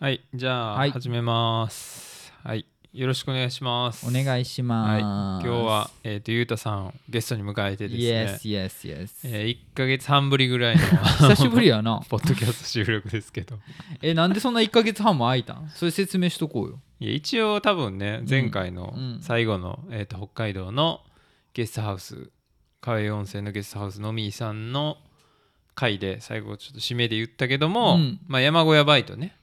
はい、じゃあ、はい始めます。はい、よろしくお願いします。お願いしはい、ます。今日は、えっ、と、ゆうたさんをゲストに迎えてですね、Yes, yes, yes. えー、1ヶ月半ぶりぐらいの 久しぶりやな。ポッドキャスト収録ですけど、え、なんでそんな1ヶ月半も空いたん？それ説明しとこうよ。いや一応多分ね、前回のうん最後の、えー、と北海道のゲストハウス、川湯温泉のゲストハウスのみーさんの回で最後ちょっと締めで言ったけども、うんまあ、山小屋バイトね、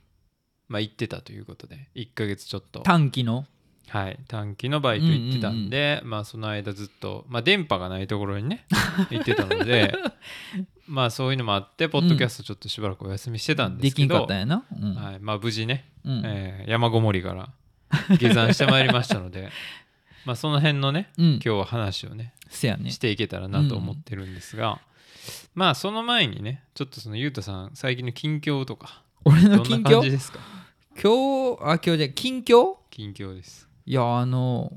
まあ、行ってたということで1ヶ月ちょっと短期の？はい、短期のバイト行ってたんで、まあその間ずっと、まあ、電波がないところにね行ってたので まあそういうのもあってポッドキャストちょっとしばらくお休みしてたんでですきけど、んかったんやな。うん。はい、まあ無事ね、うんえー山ごもりから下山してまいりましたので まあその辺のねうん今。日は話をねせやねし。ていけたらなと思ってるんですが、まあその前にねちょっとそのゆうたさん最近の近況とか俺どんなの近況感じですか？今日、あ、今日じゃ近況？近況です。いや、あの、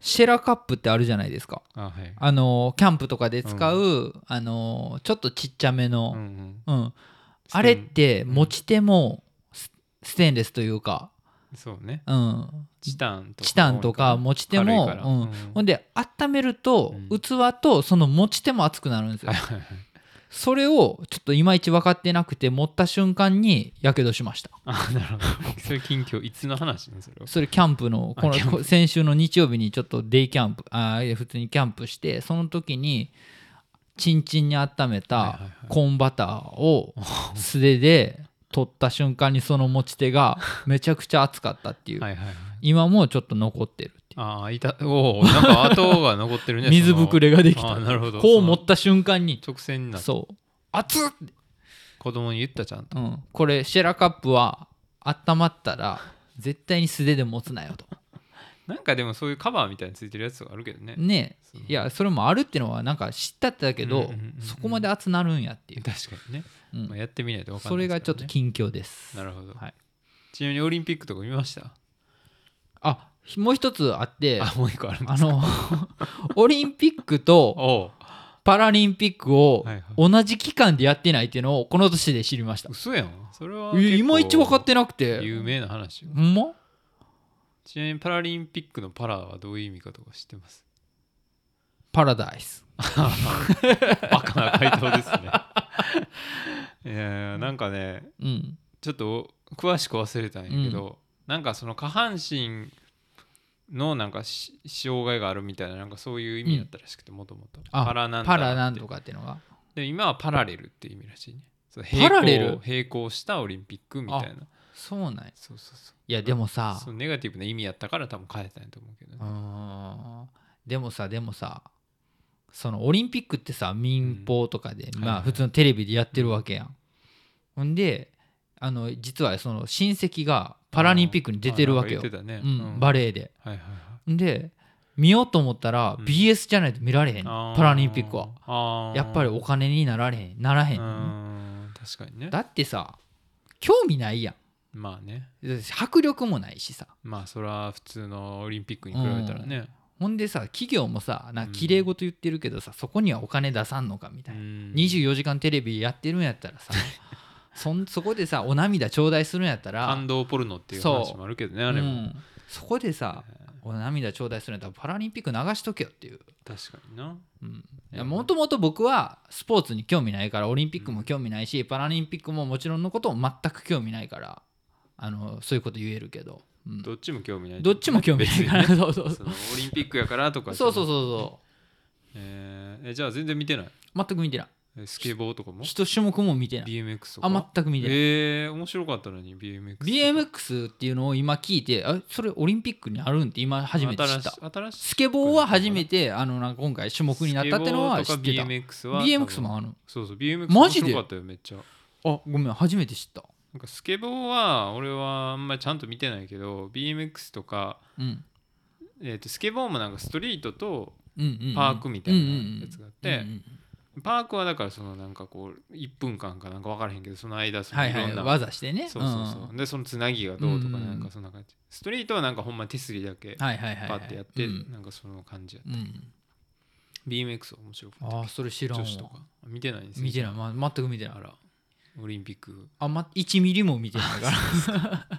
シェラカップってあるじゃないですか。あはい。あの、キャンプとかで使う、あの、ちょっとちっちゃめうんうの、ん。うん。あれってうん。持ち手もスステンレスというか、そうね。うん。チタンとかチタンとか持ち手も、うん。うんほんで温めるとうん。器とその持ち手も熱くなるんですよ、それをちょっといまいち分かってなくて持った瞬間にやけどしました。あなるほど。それ近況いつの話ねそれはそれキャンプのこの先週の日曜日にちょっとデイキャンプあ普通にキャンプしてその時にチンチンに温めはいたコーンバターを素手で取った瞬間にその持ち手がめちゃくちゃ熱かったっていう、はいはいはい。今もちょっと残ってるああいたおおなんか跡が残ってるね 水ぶくれができた。なるほど。こう持った瞬間に。直線になそう。熱っ、子供に言ったちゃんと。うん、これシェラカップは温まったら絶対に素手で持つなよと。なんかでもそういうカバーみたいについてるやつとかあるけどね。ねいやそれもあるっていうのはなんか知ったってだけど、うんうんうんうん。そこまで熱なるんやっていう、確かにね、うん。まあ、やってみないと分かんそないね。れがちょっと近況です。なるほど、はい。ちなみにオリンピックとか見ました？あもう一つあってあもう一個あるんであの オリンピックとパラリンピックを同じ期間でやってないっていうのをこの年で知りました。嘘やん。それはえいまいち分かってななくて。有名な話よ。ほんま？ちなみにパラリンピックのパラはどういう意味かとか知ってます？パラダイス。バカな回答ですね。いやなんかねうん。ちょっと詳しく忘れたんやけど、なんかその下半身のなんかし障害があるみたいななんかそういう意味だったらしくてもともとあパラなんパだラなんとかっていうのが？で今はパラレルっていう意味らしいね。そうパラレル？並行したオリンピックみたいな。そうなんや。そうそうそう。いやでもさ。そうネガティブな意味やったから多分変えたんやと思うけどね、でもさでもさそのオリンピックってさ民放とかで、まあうんはいはい。普通のテレビでやってるわけやん、ほんであの実はその親戚がパラリンピックに出てるわけよ。ね、うん、バレエで。はいはいで見ようと思ったらうん。BS じゃないと見られへん、パラリンピックは。やっぱりお金になられへん。ならへん。う、ん。確かにね。だってさ興味ないやん。まあね。迫力もないしさ。まあそれは普通のオリンピックに比べたらね、ほんでさ企業もさなんか綺麗事言ってるけどさ、そこにはお金出さんのかみたいな、うん。24時間テレビやってるんやったらさそんそこでさお涙頂戴するんやったら感動ポルノっていう話もあるけどねあれも、うん。そこでさお涙頂戴するんやったらパラリンピック流しとけよっていう。確かにな。もともと僕はスポーツに興味ないからオリンピックも興味ないし、パラリンピックももちろんのことも全く興味ないからあのそういうこと言えるけど、うん。どっちも興味ない。どっちも興味ないから、ね。そうそうそのオリンピックやからとかそうそうう、そう。そえーえじゃあ全然見てない？う全く見てない。えスケボーとかも？一種目も見てない。BMX とか？あ全く見てない、えー、面白かったのに BMX BMX っていうのを今聞いてあそれオリンピックにあるんって今初めて知った。新し新しい？スケボーは初めてあのなんか今回種目になったってのは知ってた。BMX は BMX もあるそうそう BMX マジで？面白かったよめっちゃ。あごめん初めて知った。なんかスケボーは俺はあんまりちゃんと見てないけど BMX とか、うん。えー、とスケボーもなんかストリートとうんうんうん。パークみたいなやつがあって、うんうんパークはだからそのなんかこう1分間かなんか分からへんけどその間そのはいはいいろんな、技してね。そうそうそう、でそのつなぎがどうとかうんなん。かそんな感じ、ストリートはなんかほんまに手すりだけはいはいはいはい。パッてやって、うん。なんかその感じやうん。BMX は面白かったああそれ知らんわ。女子とか。見てないんですよ。見てない、まあ、全く見てない。あら。オリンピック。あんま1ミリも見てないから。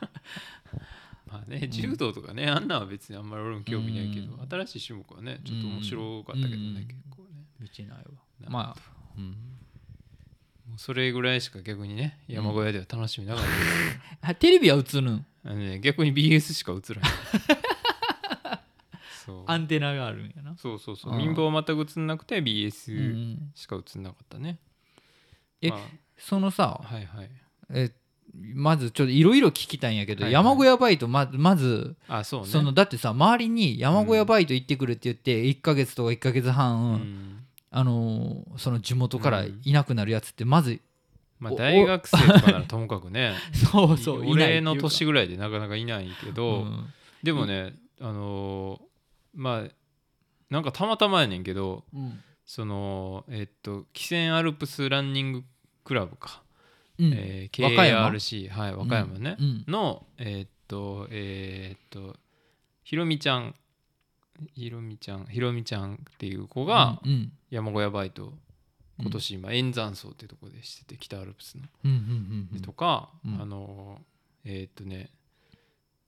まあね柔道とかね、あんなんは別にあんまり俺も興味ないけど、うん。新しい種目はねちょっと面白かったけどね、うん。結構ね。見てないわ。なまあ、うん、もうそれぐらいしか逆にね山小屋では楽しみなかった。です、あテレビは映るん？あのね、逆に BS しか映らない。そう。アンテナがあるんやな。そうそうそう。民放は全く映んなくて BS んしか映んなかったね、えまそのさあ、はいはい。えまずちょっといろいろ聞きたいんやけど、はいはい。山小屋バイトままずあそうね。そのだってさ周りに山小屋バイト行ってくるって言って1ヶ月とか1ヶ月半、うんあのーその地元からいなくなるやつってまず、まあお大学生とかならともかくね。そうそう俺の年ぐらいでなかなかいないけど、うん。でもねあのーまあなんかたまたまやねんけどうん。そのえっと汽船アルプスランニングクラブか、うん。えー和歌山？KRC はい和歌山ね、うん。のえっとえっとひろみちゃんひろみちゃんひろみちゃんっていう子が山小屋バイト今年今円山荘ってとこでしてて北アルプスの。とか、うん。あのえーっとね、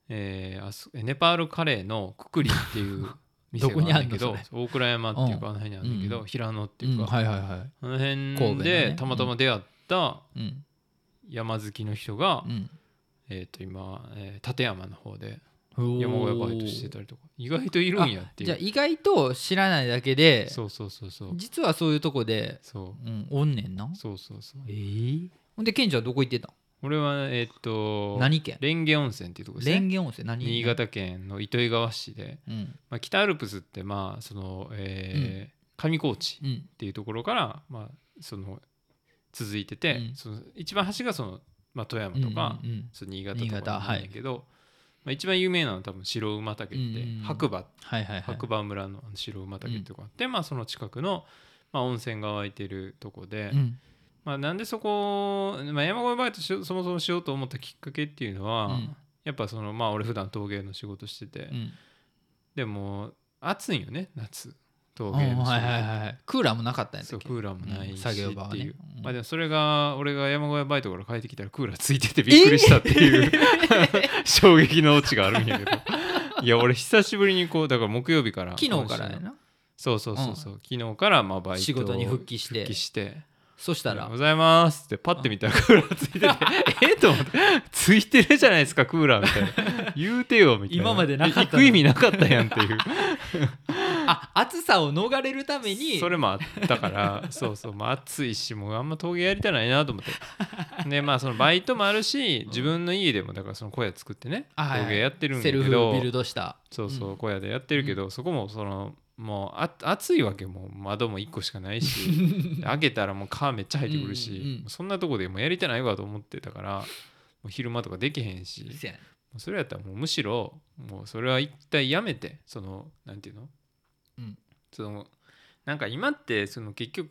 えーあそネパールカレーのくくりっていう 店があるんだけど大倉山っていうか、うんあの辺にあるんだけど、うん平野ってうんいうか、はいはいはい。あの辺でたまたま出会ったうん。山好きの人が、うん。えーっと今、えー立山の方で山小屋バイトしてたりとか。意外といるんやっていう。じゃあ意外と知らないだけでそうそうそうそう。実はそういうとこで、そう。ん、おんねんな。うそうそうそう。ええほんでケンちゃんはどこ行ってたん？俺はえーっと何県？蓮華温泉っていうとこですね。蓮華温泉何新潟県の糸魚川市で。うん。まあ、北アルプスってまあその、えー上高地っうん。ていうところから、まあ、その続いてて、うん。その一番端がその、まあ、富山とか、うんうんその新潟とかなんだけど、まあ、一番有名なのは多分白馬岳って、うんうん白馬。はいはいはい。白馬村の白馬岳ってとこあって、まあ、その近くの、まあ、温泉が湧いてるとこで、うん。まあ、なんでそこ、まあ、山越えバイトそもそもしようと思ったきっかけっていうのは、うん。やっぱそのまあ俺普段陶芸の仕事してて、うん。でも暑いよね夏。陶うん。芸の仕事。はいはいはいはい。クーラーもなかったんやったっけ？そうクーラーもないう。ん。し作業場はね。っていう、うんまあでもそれが俺が山小屋バイトから帰ってきたらクーラーついててびっくりしたっていう、衝撃のオチがあるんやけどいや俺久しぶりにこうだから木曜日から昨日からやな。そうそうそうそう、昨日からまあバイト仕事に復帰して。復帰して。そしたらございますってパッて見たらクーラーついてて。えっと思って。ついてるじゃないですかクーラーみたいな。言うてよみたいな。今までなかった行く意味なかったやんっていうあ暑さを逃れるために。それもあったから そうそう、まあ、暑いしもうあんま陶芸やりたないなと思って。でまあそのバイトもあるし自分の家でもだからその小屋作ってね陶芸やってるんだセルフけどビルドした。そうそうう小屋でやってるけど、そこもそのもうあ暑いわけもう窓も1個しかないしで 開けたらもう蚊めっちゃ入ってくるし、うんうんうん。そんなとこでもうやりたないわと思ってたからもう昼間とかできへんしそれやったらもうむしろもうそれは一体やめてそのなんていうの、うんそのなんか今ってその結局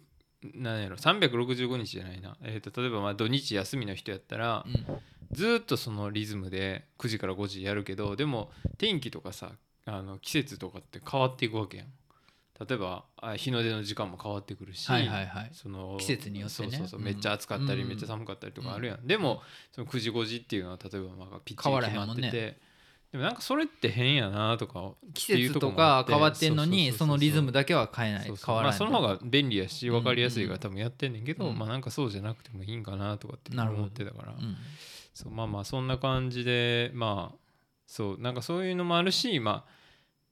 なんやろ365日じゃないな、えー、と例えばまあ土日休みの人やったらうん。ずーっとそのリズムで9時から5時やるけどでも天気とかさあの季節とかって変わっていくわけやん。例えばあ日の出の時間も変わってくるし、はいはいはい。その季節によってね。そうそうそううん。めっちゃ暑かったりうん。めっちゃ寒かったりとかあるやん、でもその9時5時っていうのは例えばまあピッチ変わリ決まってて、でもなんかそれって変やなとか季節とか変わってんのにそのリズムだだけは変えない変わらない。まあ、その方が便利やし分かりやすいかうん。ら多分やってんねんけど、うん。まあなんかそうじゃなくてもいいんかなとかって思ってたから、うん。そうまあまあそんな感じでまあそうなんかそういうのもあるしまあ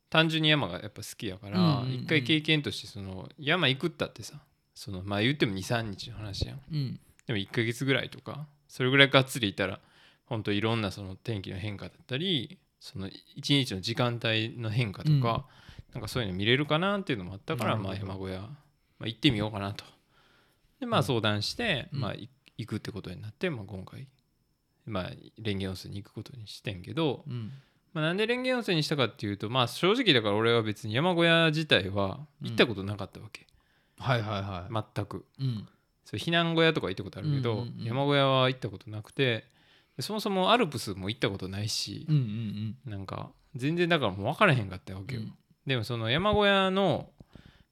単純に山がやっぱ好きやから、一回経験としてその山行くったってさそのまあ言っても23日の話やん。うん。でも1ヶ月ぐらいとかそれぐらいがっつりいたら本当いろんなその天気の変化だったりその一日の時間帯の変化とか、うん。なんかそういうの見れるかなっていうのもあったからまあ山小屋、まあ、行ってみようかなと。でまあ相談して、うん。まあい行くってことになって、まあ、今回まあ蓮華温泉に行くことにしてんけど、うん。まあ、なんで蓮華温泉にしたかっていうとまあ正直だから俺は別に山小屋自体は行ったことなかったわけ、はいはいはい。全く。うん。そう避難小屋とか行ったことあるけど、山小屋は行ったことなくてでそもそもアルプスも行ったことないしうんうんうん。なんか全然だからもう分からへんかったわけよ、うん。でもその山小屋の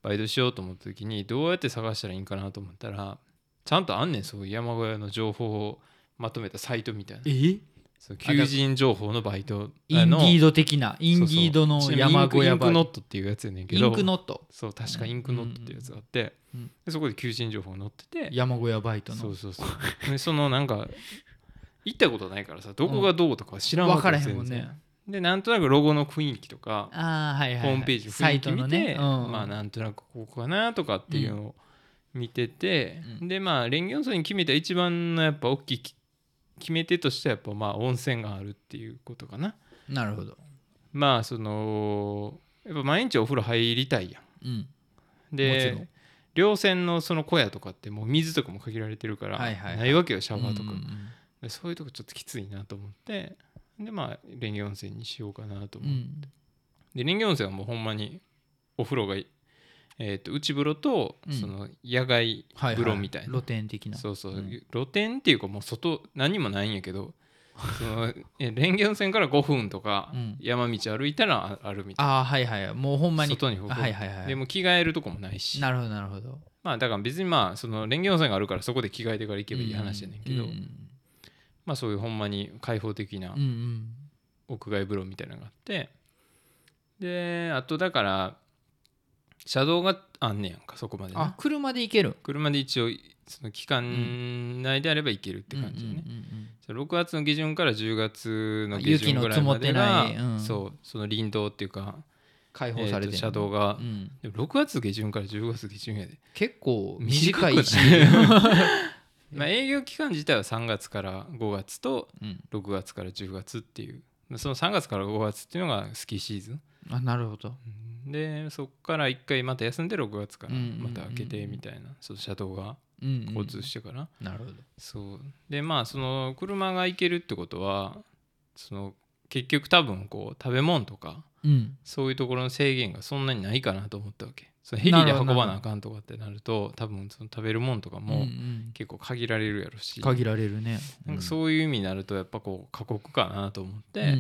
バイトしようと思った時にどうやって探したらいいんかなと思ったらちゃんとあんねんそういう山小屋の情報をまとめたサイトみたいな。え？そう求人情報のバイト。インディードド的なインディードの山小屋インクインクノットっていうやつやねんけイどンクノット？そう確かインクノットっていうやつがあって、うん。でそこで求人情報が載ってて。山小屋バイトの。そうそうそう。でそのなんか行ったことないからさどこがどうとか知らんわけ分からへんもんね。でなんとなくロゴの雰囲気とかはいはい、はい、ホームページの雰囲気見て、ね、うん、まあなんとなくここかなとかっていうのを見てて、うん。でまあレンゲ温泉に決めた一番のやっぱ大きいき決め手としてはやっぱまあ温泉があるっていうことかな。なるほど。まあそのやっぱ毎日お風呂入りたいやうん。んもちろでん。稜線のその小屋とかってもう水とかも限られてるからはいはいはい。ないわけよシャワーとか、うんうんうんでそういうとこちょっときついなと思ってでまあレンゲ温泉にしようかなと思って、うん。でレンゲ温泉はもうほんまにお風呂がいえー、と内風呂とうん。その野外はいはい。風呂みたいな、露天的な。そうそう、うん。露天っていうかもう外何もないんやけどその えレンゲ温泉から5分とかうん。山道歩いたらああるみたいな、ああはいはいもうほんまに。外に風呂はいはいはい。でも着替えるとこもないし。なるほどなるほど。まあだから別にまあそのレンゲ温泉があるからそこで着替えてから行けばいい話やねんけど、うんうんまあそういうほんまに開放的な屋外風呂みたいなのがあって。であとだから車道があんねやんかそこまでね。あ車で行ける。車で一応その期間内であれば行けるって感じでね、うんうんうんうん6月の下旬から10月の下旬ぐらいまでが雪の積もってない。うん。そうその林道っていうか、開放されてる車道が。う、ん。でも6月下旬から10月下旬やで、結構短いし まあ、営業期間自体は3月から5月とうん。6月から10月っていう。その3月から5月っていうのがスキーシーズン。あなるほど。でそこから1回また休んで6月からうんうんうんうん。また開けてみたいな、その車道がうんうん。交通してから、なるほど。そう。でまあその車が行けるってことはその結局多分こう食べ物とかうん。そういうところの制限がそんなにないかなと思ったわけ。そのヘリで運ばなあかんとかってなると多分その食べるもんとかうんうもん。結構限られるやろし、限られるね。なんかそういう意味になるとやっぱこう過酷かなと思って、うんう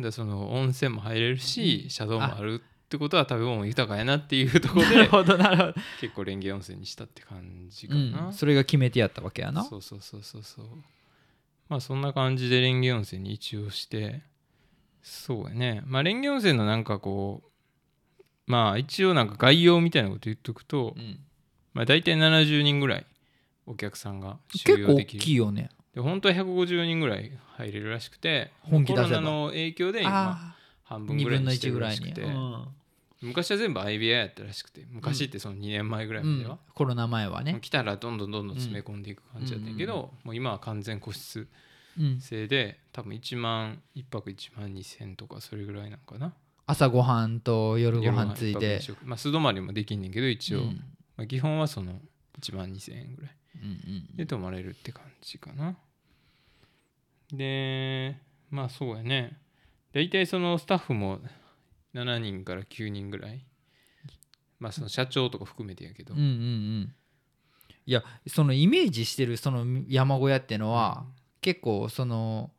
ん。でその温泉も入れるし、うん。車道もあるってことは食べ物も豊かやなっていうところ なるでほどなるほど。結構レンゲ温泉にしたって感じかうな、ん。それが決めてやったわけやな。そうそうそうそうそう。まあそんな感じでレンゲ温泉に一応してそうやね。まあレンゲ温泉のなんかこうまあ一応なんか概要みたいなこと言っとくと、うん。まあ大体70人ぐらいお客さんが収結構大容できる。きいよね。で本当は150人ぐらい入れるらしくて本気出せば。コロナの影響で今あ半あ2分ぐらいにして。1ぐらいに。るらしくて、うん。昔は全部 IBI やったらしくて昔ってその2年前ぐらいまでは、コロナ前はね。来たらどんどんどんどん詰め込んでいく感じだったけど、もう今は完全個室うん。制で多分1万1泊1万2000とかそれぐらいなのかな。朝ごはんと夜ごはんついて。まあ素泊まりもできんねんけど一応、うん。まあ、基本はその1万2000円ぐらい。うんうんで泊まれるって感じかな。でまあそうやね。大体そのスタッフも7人から9人ぐらい。まあその社長とか含めてやけど、うんうんうん。いやそのイメージしてるその山小屋ってのは、結構その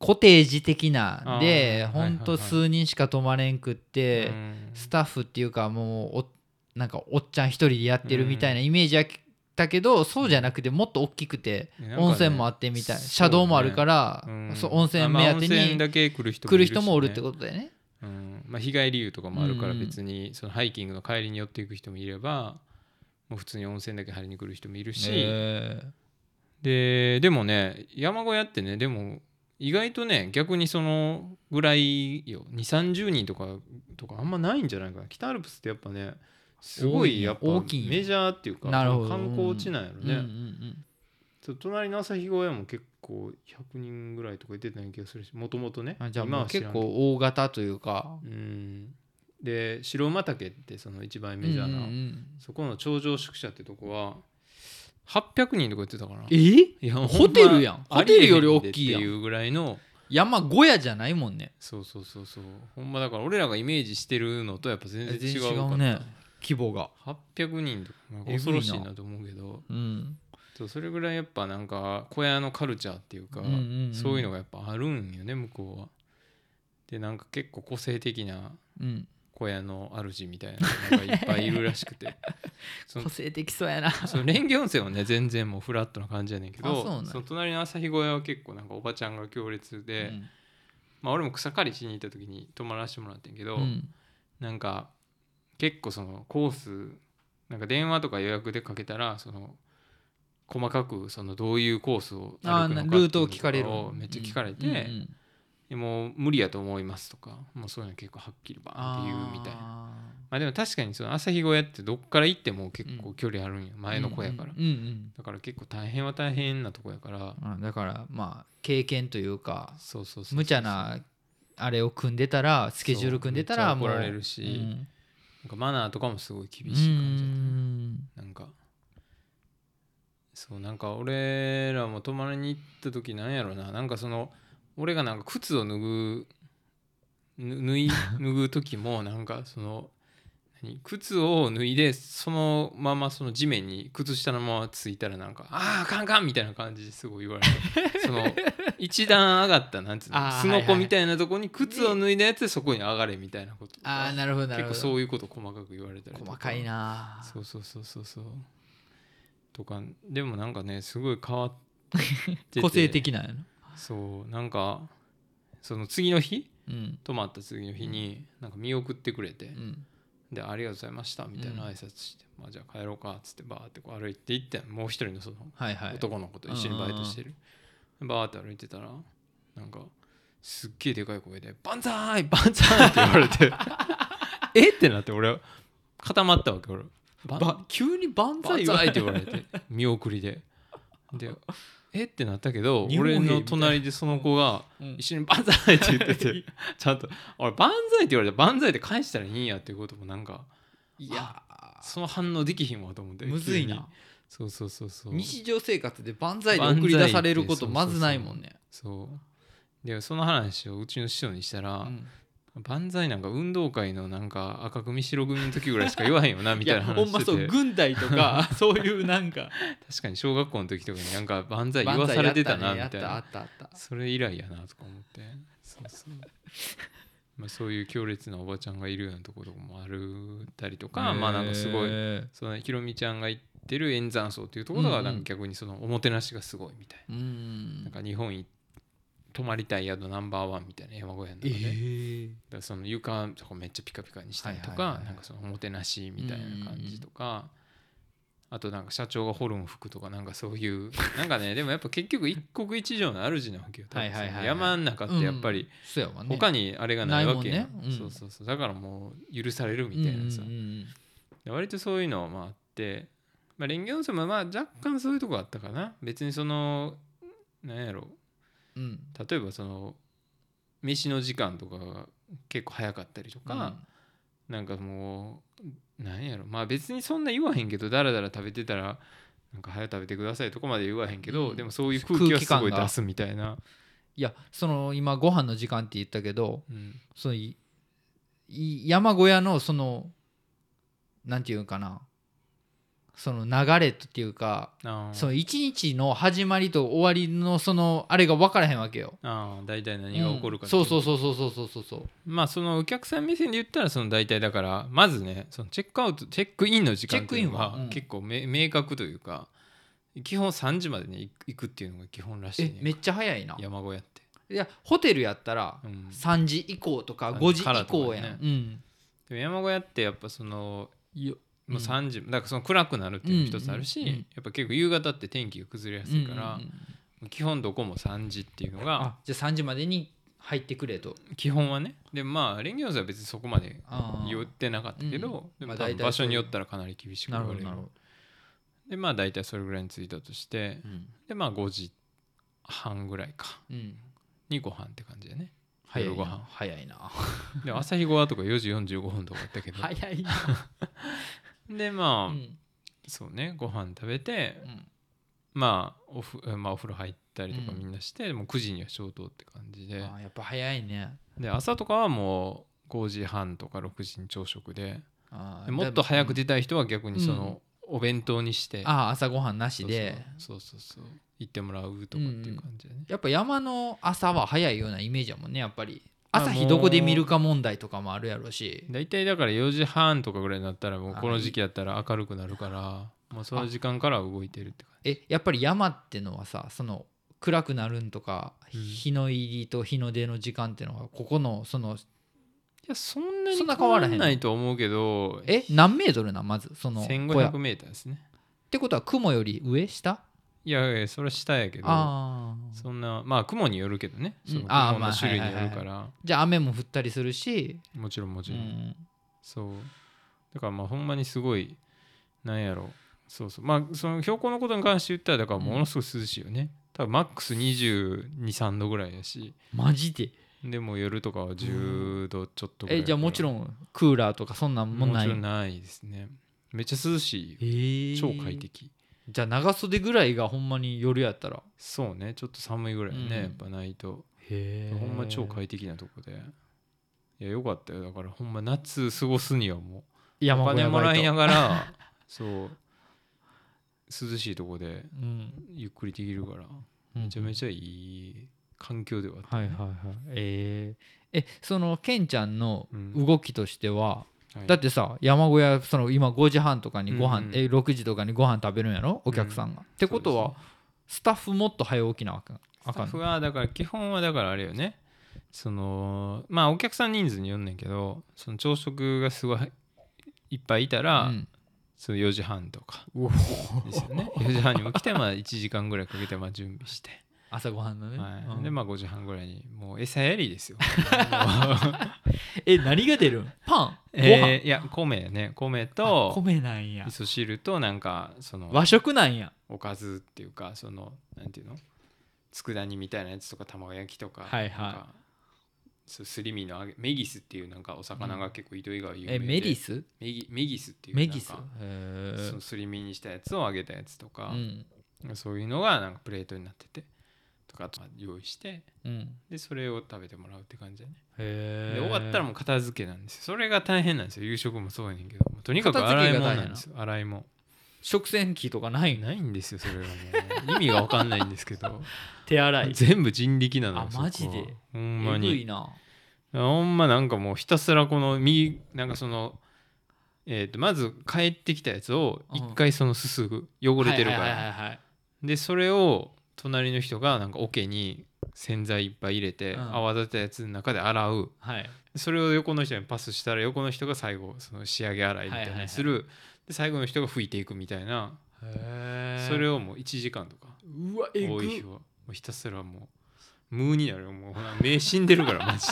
コテージ的なでほんと数人しか泊まれんくって、うん。スタッフっていうかもうおなんかおっちゃん一人でやってるみたいなイメージやったけど、そうじゃなくてもっと大きくて温泉もあってみたいな、車道もあるから、うんそう温泉目当てに来る人もおるってことだよね。うん。まあ、日帰り湯とかもあるから別にそのハイキングの帰りに寄っていく人もいればもう普通に温泉だけ入りに来る人もいるし、へででもね山小屋ってねでも意外とね逆にそのぐらいよ。2 3 0人とかとかあんまないんじゃないかな。北アルプスってやっぱねすごいやっぱ大きいんやメジャーっていうか観光地なんやろね、うんうんうん隣の旭小屋も結構100人ぐらいとか出てない気がするしもともとねあじゃあ今結構大型というか。うん。で白馬岳ってその一番メジャーな、うんうんうん。そこの頂上宿舎ってとこは800人とか言ってたかな。え？いやホテルやん。ホテルより大きいやん。っていうぐらいの。山小屋じゃないもんね。そうそうそう。そうほんまだから俺らがイメージしてるのとやっぱ全然違うかったね。規模が。800人とか恐ろしいなと思うけど。うん。そうそれぐらいやっぱなんか小屋のカルチャーっていうか、うん。そういうのがやっぱあるんよね向こうは。でなんか結構個性的なうん小屋の主みたいなのがいっぱいいるらしくて。個性的そうやな。その蓮華温泉はね全然もうフラットな感じやねんけどその隣の朝日小屋は結構なんかおばちゃんが強烈で、うん。まあ俺も草刈りしに行った時に泊まらせてもらってんけど、うん。なんか結構そのコースなんか電話とか予約でかけたらその細かくそのどういうコースを歩くのかなルートを聞かれるめっちゃ聞かれて、うんうんでもう無理やと思いますとかもうそういうの結構はっきりバーンって言うみたいなあまあでも確かにその朝日小屋ってどっから行っても結構距離あるんよ、ー前の小屋から、だから結構大変は大変なとこやから。あだからまあ経験というかそうそうそう無茶なあれを組んでたらスケジュール組んでたら怒られるしうん。なんかマナーとかもすごい厳うしい感じだったん。なんかそうなんか俺らも泊まりに行った時なんやろな。なんかその俺がなんか靴を脱ぐぬ 脱い脱ぐ時もなんかその何靴を脱いでそのままその地面に靴下のままついたらなんか「あああかんあかん」みたいな感じですごい言われて。その一段上がったなんつうのすのこみたいなとこに靴を脱いだやつでそこに上がれみたいなこと。ああなるほどなるほど。結構そういうこと細かく言われたり細かいな。そうそうそうそうそう。とかでもなんかねすごい変わってて。個性的なんやなそうなんかその次の日？うん。泊まった次の日になんか見送ってくれて、うん。で「ありがとうございました」みたいな挨拶して「まあ、じゃあ帰ろうか」っつってバーってこう歩いていってもう一人のその男の子と一緒にバイトしてる、バーって歩いてたらなんかすっげえでかい声で「万歳万歳!」って言われて。えっ？てなって俺固まったわけ俺。急に万歳万歳って言われて見送りで。でえ？ってなったけど俺の隣でその子がうん。一緒に「万歳!」って言ってて ちゃんと「俺万歳!」って言われて万歳で返したらいいんやっていうこともなんかいやその反応できひんわと思ってむずいな。そうそうそうそう。日常生活で万歳で送り出されることまずないもんね。そう。でその話をうちの師匠にしたら、うん万歳なんか運動会のなんか赤組白組の時ぐらいしか言わへんよなみいたいなやほんまそう軍隊とか そういうなんか。確かに小学校の時とかになんか万歳言わされてたなみたいな。それ以来やなとか思って。そうそう。まあそういう強烈なおばちゃんがいるようなところもあるたりとかまあなんかすごいへそのひろみちゃんが言ってる円山荘っていうところがなんか逆にそのおもてなしがすごいみたいな。なんか日本に泊まりたい宿ナンバーワンみたいな山小屋ので、だー。からその床とかめっちゃピカピカにしたりとかなんかそのおもてなしみたいな感じとかあとなんか社長がホルン吹くとかなんかそういう なんかねでもやっぱ結局一国一城の主なわけよ多分山の中ってやっぱり他にあれがないわけやそうそうそう。だからもう許されるみたいなさ。割とそういうのもあってまあ蓮華温泉もまあ若干そういうとこあったかな。別にそのなんやろ。うんうん。例えばその飯の時間とかが結構早かったりとか、なんかもうなんやろ。まあ別にそんな言わへんけどだらだら食べてたらなんか早く食べてくださいとこまで言わへんけど、うん。でもそういう空気はすごい出すみたいな、いやその今ご飯の時間って言ったけどうん。その山小屋のそのなんていうかなその流れっていうかその一日の始まりと終わりのそのあれが分からへんわけよ。あー大体何が起こるかうんそう。そううそうそうそうそうそう。まあそのお客さん目線で言ったらその大体だからまずねそのチェックアウトチェックインの時間っていうのチェックインはうん。が結構め明確というか基本3時までね行くっていうのが基本らしいね。えめっちゃ早いな。山小屋って、いやホテルやったらうん、3時以降とか3 5時以降やん。ねうん。でも山小屋ってやっぱそのよもう3時、だからその暗くなるっていうのも一つあるし、うんうんうんやっぱ結構夕方って天気が崩れやすいから、うんうんうん基本どこも3時っていうのがあじゃあ3時までに入ってくれと。基本はね。でまあ蓮華温泉は別にそこまで言ってなかったけど、うん場所によったらかなり厳しくな言われる。でまあ大体それぐらいに着いたとしてど。うん。でまあ5時半ぐらいか。うん。にご飯って感じでね。早い夜ご飯。な早いな。で朝日ごはとか4時45分とかあったけど。早いな。でまあ、うん。そうねご飯食べてうん。まあおふ、まあ、お風呂入ったりとかうん。みんなして、もう9時には消灯って感じで。あーやっぱ早いね。で朝とかはもう5時半とか6時に朝食で。もっと早くで出たい人は逆にその、お弁当にして。あー朝ごはんなしで。そうそうそう行ってもらうとかっていう感じでね、やっぱ山の朝は早いようなイメージやもんねやっぱり朝日どこで見るか問題とかもあるやろし。大体だから4時半とかぐらいになったらもうこの時期やったら明るくなるからもうその時間から動いてるって感えやっぱり山ってのはさその暗くなるんとか、うん日の入りと日の出の時間っていうのはここのそのじいやそんなにそんな変わら変わらへんのないと思うけどえ何メートルなんまずその小屋。1500メーターですね。ってことは雲より上？下？いやいやそれは下やけどああそんなまあ雲によるけどね。その雲の種類によるまあからじゃあ雨も降ったりするし、もちろんもちろん。うん、そう。だからまあほんまにすごいなんやろ。そうそう。まあその標高のことに関して言ったらだからものすごい涼しいよね、多分マックス223度ぐらいやし。マジで？でも夜とかは10度ちょっとぐらいえじゃあもちろんんクーラーとかそんなんもない？もちろんないですね。めっちゃ涼しい。よえー。超快適じゃあ長袖ぐらいがほんまに夜やったら。そうね。ちょっと寒いぐらいね、うん。やっぱないと。へほんま超快適なとこで。いやよかったよ。だからほんま夏過ごすにはもう。お金もらいなががら そう。涼しいとこでうん。ゆっくりできるからめちゃめちゃいい環境ではあった、はいはいはい。えー、えそのケンちゃんのうん。動きとしては、はい。だってさ山小屋その今5時半とかにご飯、うん。うんえ6時とかにご飯食べるんやろ？お客さんが、ってことは、そうスタッフもっと早起きなあかんスタッフはだから基本はだからあれよねそのまあお客さん人数によんねんけどその朝食がすごいいっぱいいたら、うん。その4時半とかですよね。4時半に起きてまあ1時間ぐらいかけてまあ準備して、朝ごはんのね、はい。うん。でまあ5時半ぐらいにもう餌やりですよ。え何が出るん？パン？ご飯、えーいや米やね。米あと米なんや。味噌汁となんかその和食なんや。おかずっていうかそのなんていうの？佃煮みたいなやつとか卵焼きとかはいはい。なんかそうすり身の揚げメギスっていうなんかお魚が結構糸魚川有名えでメリス？メギメギスっていうメギス？なんかへそのすり身にしたやつを揚げたやつとえかう、ん。そういうのがなんかプレートになっててとか用意してうん。でそれを食べてもらうって感じだね。で終わったらもう片付けなんですよ。それが大変なんですよ。夕食もそうやねんけど。とにかく洗い物なんですよ。洗い物。食洗機とかないの？ないんですよそれはもう。意味が分かんないんですけど。手洗い。全部人力なのよあマジで？ほんまに。な。ほんまなんかもうひたすらこの右なんかそのえー、とまず帰ってきたやつを一回そのすすぐ汚れてるから。でそれを隣の人がなんか桶に洗剤いっぱい入れてうん。泡立てたやつの中で洗う。はい。それを横の人にパスしたら横の人が最後その仕上げ洗いみたいにする、で最後の人が拭いていくみたいな。へえそれをもう1時間とか。うわえぐ。多い日は。もうひたすらもう無になるよ。もう目死んでるからマジ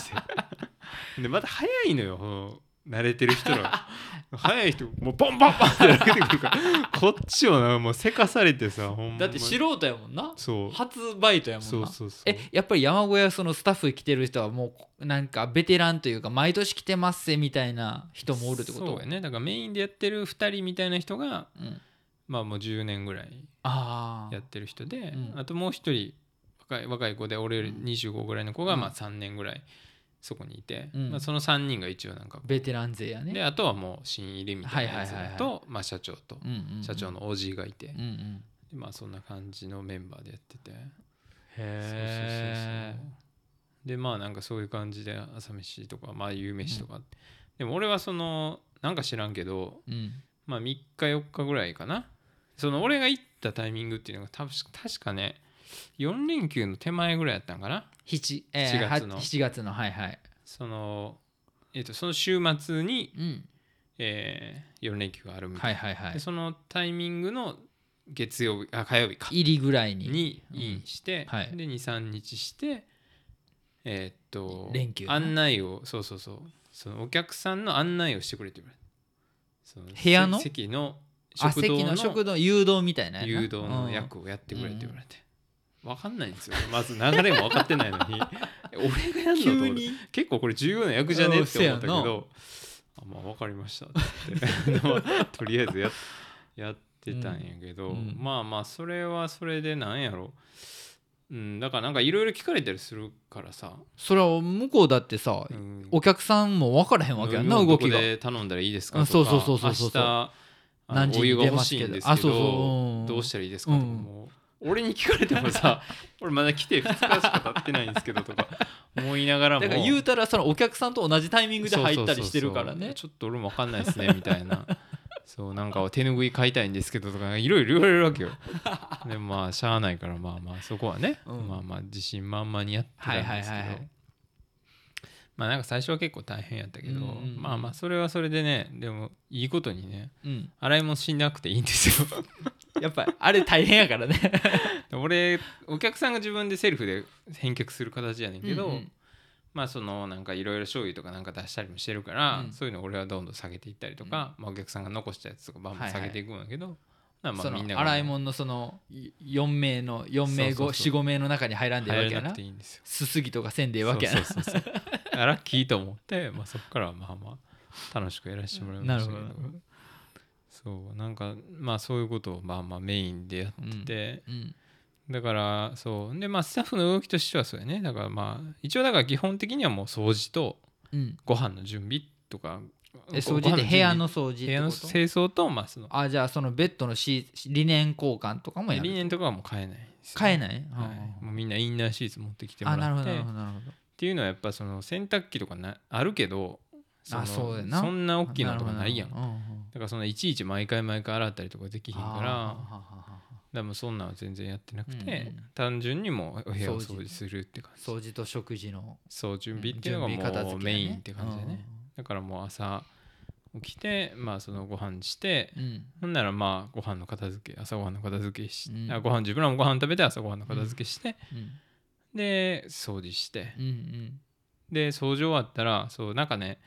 で。でまた早いのよ慣れてる人ら 早い人もうポンポンポンって投げてくるから。こっちをなもうせかされてさほんまだって素人やもんな。そう。初バイトやもんな。そうそうそう。えやっぱり山小屋そのスタッフ来てる人はもうなんかベテランというか毎年来てますせみたいな人もおるってこと？そうやね。だからメインでやってる2人みたいな人がうん、まあもう10年ぐらいああやってる人で、うん。あともう一人若い若い子で俺よりうん。25ぐらいの子がうん。まあ3年ぐらいそこにいて、うん。まあ、その3人が一応なんかベテラン勢やね。であとはもう新入りみたいなやつはいはいはいとまあ社長とうんうんうん。社長の OG がいて、うんうん。でまあそんな感じのメンバーでやってて。へえでまあなんかそういう感じで朝飯とかまあ夕飯とか、でも俺はそのなんか知らんけどうん。まあ3日4日ぐらいかな。その俺が行ったタイミングっていうのが多分確かね4連休の手前ぐらいやったんかな？7え7ー、月の。は7月のはいはい。そのえっ、とその週末に、うん。え4連休があるみたいな、はいはいはい。でそのタイミングの月曜日あ火曜日か。入りぐらいに。にインして、うんはい。で23日してえーっと連休ね。案内をそうそうそう。そのお客さんの案内をしてくれてる。その部屋の？せ席のあ食堂席の食の堂誘導みたいな誘導の役をやってくれって言われて、分かんないんですよ。まず流れも分かってないのに。え 俺がやんのに結構これ重要な役じゃねって思ったけどあまあ分かりました。って。とりあえずややってたんやけど、うん。うんまあまあそれはそれでなんやろ。うんだからなんかいろいろ聞かれたりするからさ、それは向こうだってさ、うん。お客さんも分からへんわけやんな動きが。で頼んだらいいですかあとかそうそうそうそうそう。明日あの何時にお湯が欲出ますけど。しいんですけあそうそうどうん。どうしたらいいですかとかうんもう俺に聞かれてもさ 俺まだ来て2日しか経ってないんですけどとか思いながらも。だから言うたらそのお客さんと同じタイミングで入ったりしてるからね。ちょっと俺も分かんないですねみたいな。そうなんか手ぬぐい買いたいんですけどとかいろいろ言われるわけよ。でもまあしゃあないからまあまあそこはね、うん。まあまあ自信満々にやってたんはいですけど、はいはいはいまあなんか最初は結構大変やったけど、うんうん。うんまあまあそれはそれでねでもいいことにねうん。洗い物しなくていいんですよ。やっぱりあれ大変やからね。俺お客さんが自分でセルフで返却する形やねんけど、うんうん。まあそのなんかいろいろ醤油とかなんか出したりもしてるから、うん。そういうの俺はどんどん下げていったりとか、まあ、お客さんが残したやつとかバンバン下げていくんだけど、まあそのみんなが洗い物のその4名の4名そうそうそう45名の中に入らんでいいわけやな。すよ。すすぎとかせんでいいわけやなラッキーと思って、まあ、そこからはまあまあ楽しくやらせてもらいましたけど。そうなんかまあそういうことをまあまあメインでやってて、うんだからそう。でまあスタッフの動きとしてはそうやね。だからまあ一応だから基本的にはもう掃除とうんご飯の準備とかえ掃除って部屋の掃除部屋の清掃とまあそのあじゃあそのベッドのシーリネン交換とかもやる理念と？かはもう変えないです買えない、はい、もうみんなインナーシーツ持ってきてもらって。っどなるほどなるほどていうのはやっぱその洗濯機とかなあるけどそうやな。そんな大きいのとかないやん。だからそのいちいち毎回毎回洗ったりとかできひんからでもそんなんは全然やってなくて、単純にもうお部屋を掃除するって感じ。掃除と食事の。そう準備っていうのがもうメインって感じだね、だからもう朝起きてまあそのご飯してうん。うんほんならまあご飯の片付け朝ご飯の片付けし、うん。あご飯自分らもご飯食べて朝ご飯の片付けして、うんで掃除して。うんうん。で掃除終わったらそうなんかね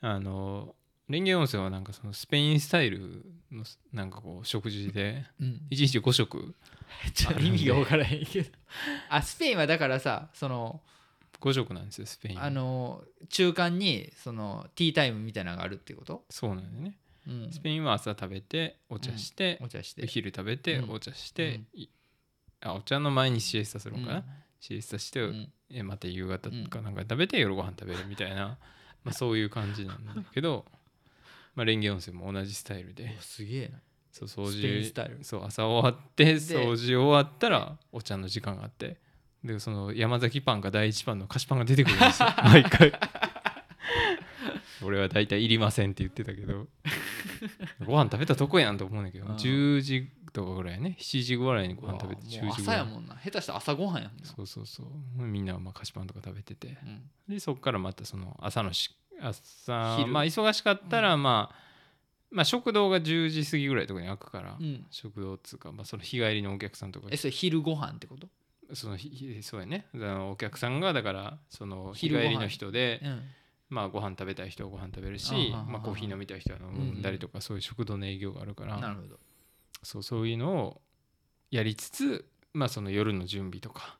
あのレンゲ温泉はなんかそのスペインスタイルのなんかこう食事でうん。1日5食。ちょっと意味が分からへんけど。あスペインはだからさその5食なんですよスペイン。あの中間にそのティータイムみたいなのがあるってこと、そうなんだよね。うん。スペインは朝食べてお茶して、お茶して。で昼食べてうん。お茶して、いあお茶の前にシエスタするのかな、うんシエスタして、うん。えまた夕方かなんか食べて夜ご飯食べるみたいな、まあ、そういう感じなんだけど、まあ、レンゲ温泉も同じスタイルで。おすげえな。そう掃除スタイル。そう朝終わって掃除終わったらお茶の時間があって。でその山崎パンか第一パンの菓子パンが出てくるんですよ。毎回。俺は大体いりませんって言ってたけど ご飯食べたとこやんと思うんだけどうん。10時とかぐらいね。7時ぐらいにご飯食べてうわもう10時ぐらい。朝やもんな。下手したら朝ごはんやもんな。そうそうそう。みんなはまあ菓子パンとか食べてて。うん。でそこからまたその朝のし朝昼。まあ忙しかったらまあ、まあ食堂が10時過ぎぐらいとかに開くから、うん。食堂っつうか、まあ、その日帰りのお客さんとか。えそれ昼ご飯ってこと？そのそうやね。お客さんがだからその日帰りの人で、うんまあご飯食べたい人はご飯食べるしまあ、コーヒー飲みたい人は飲んだりとか、そういう食堂の営業があるからなるほど。そうそういうのをやりつつまあその夜の準備とか、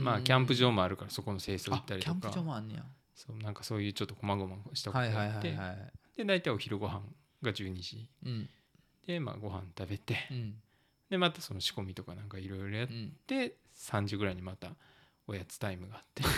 まあキャンプ場もあるからそこの清掃とかあったりとか。キャンプ場もあんねや。そうなんかそういうちょっと細々したことはいはいやって、はいはい。で大体お昼ご飯が12時。うん。でまあご飯食べてうん。でまたその仕込みとかなんかいろいろやっ、うん。て3時ぐらいにまたおやつタイムがあって。で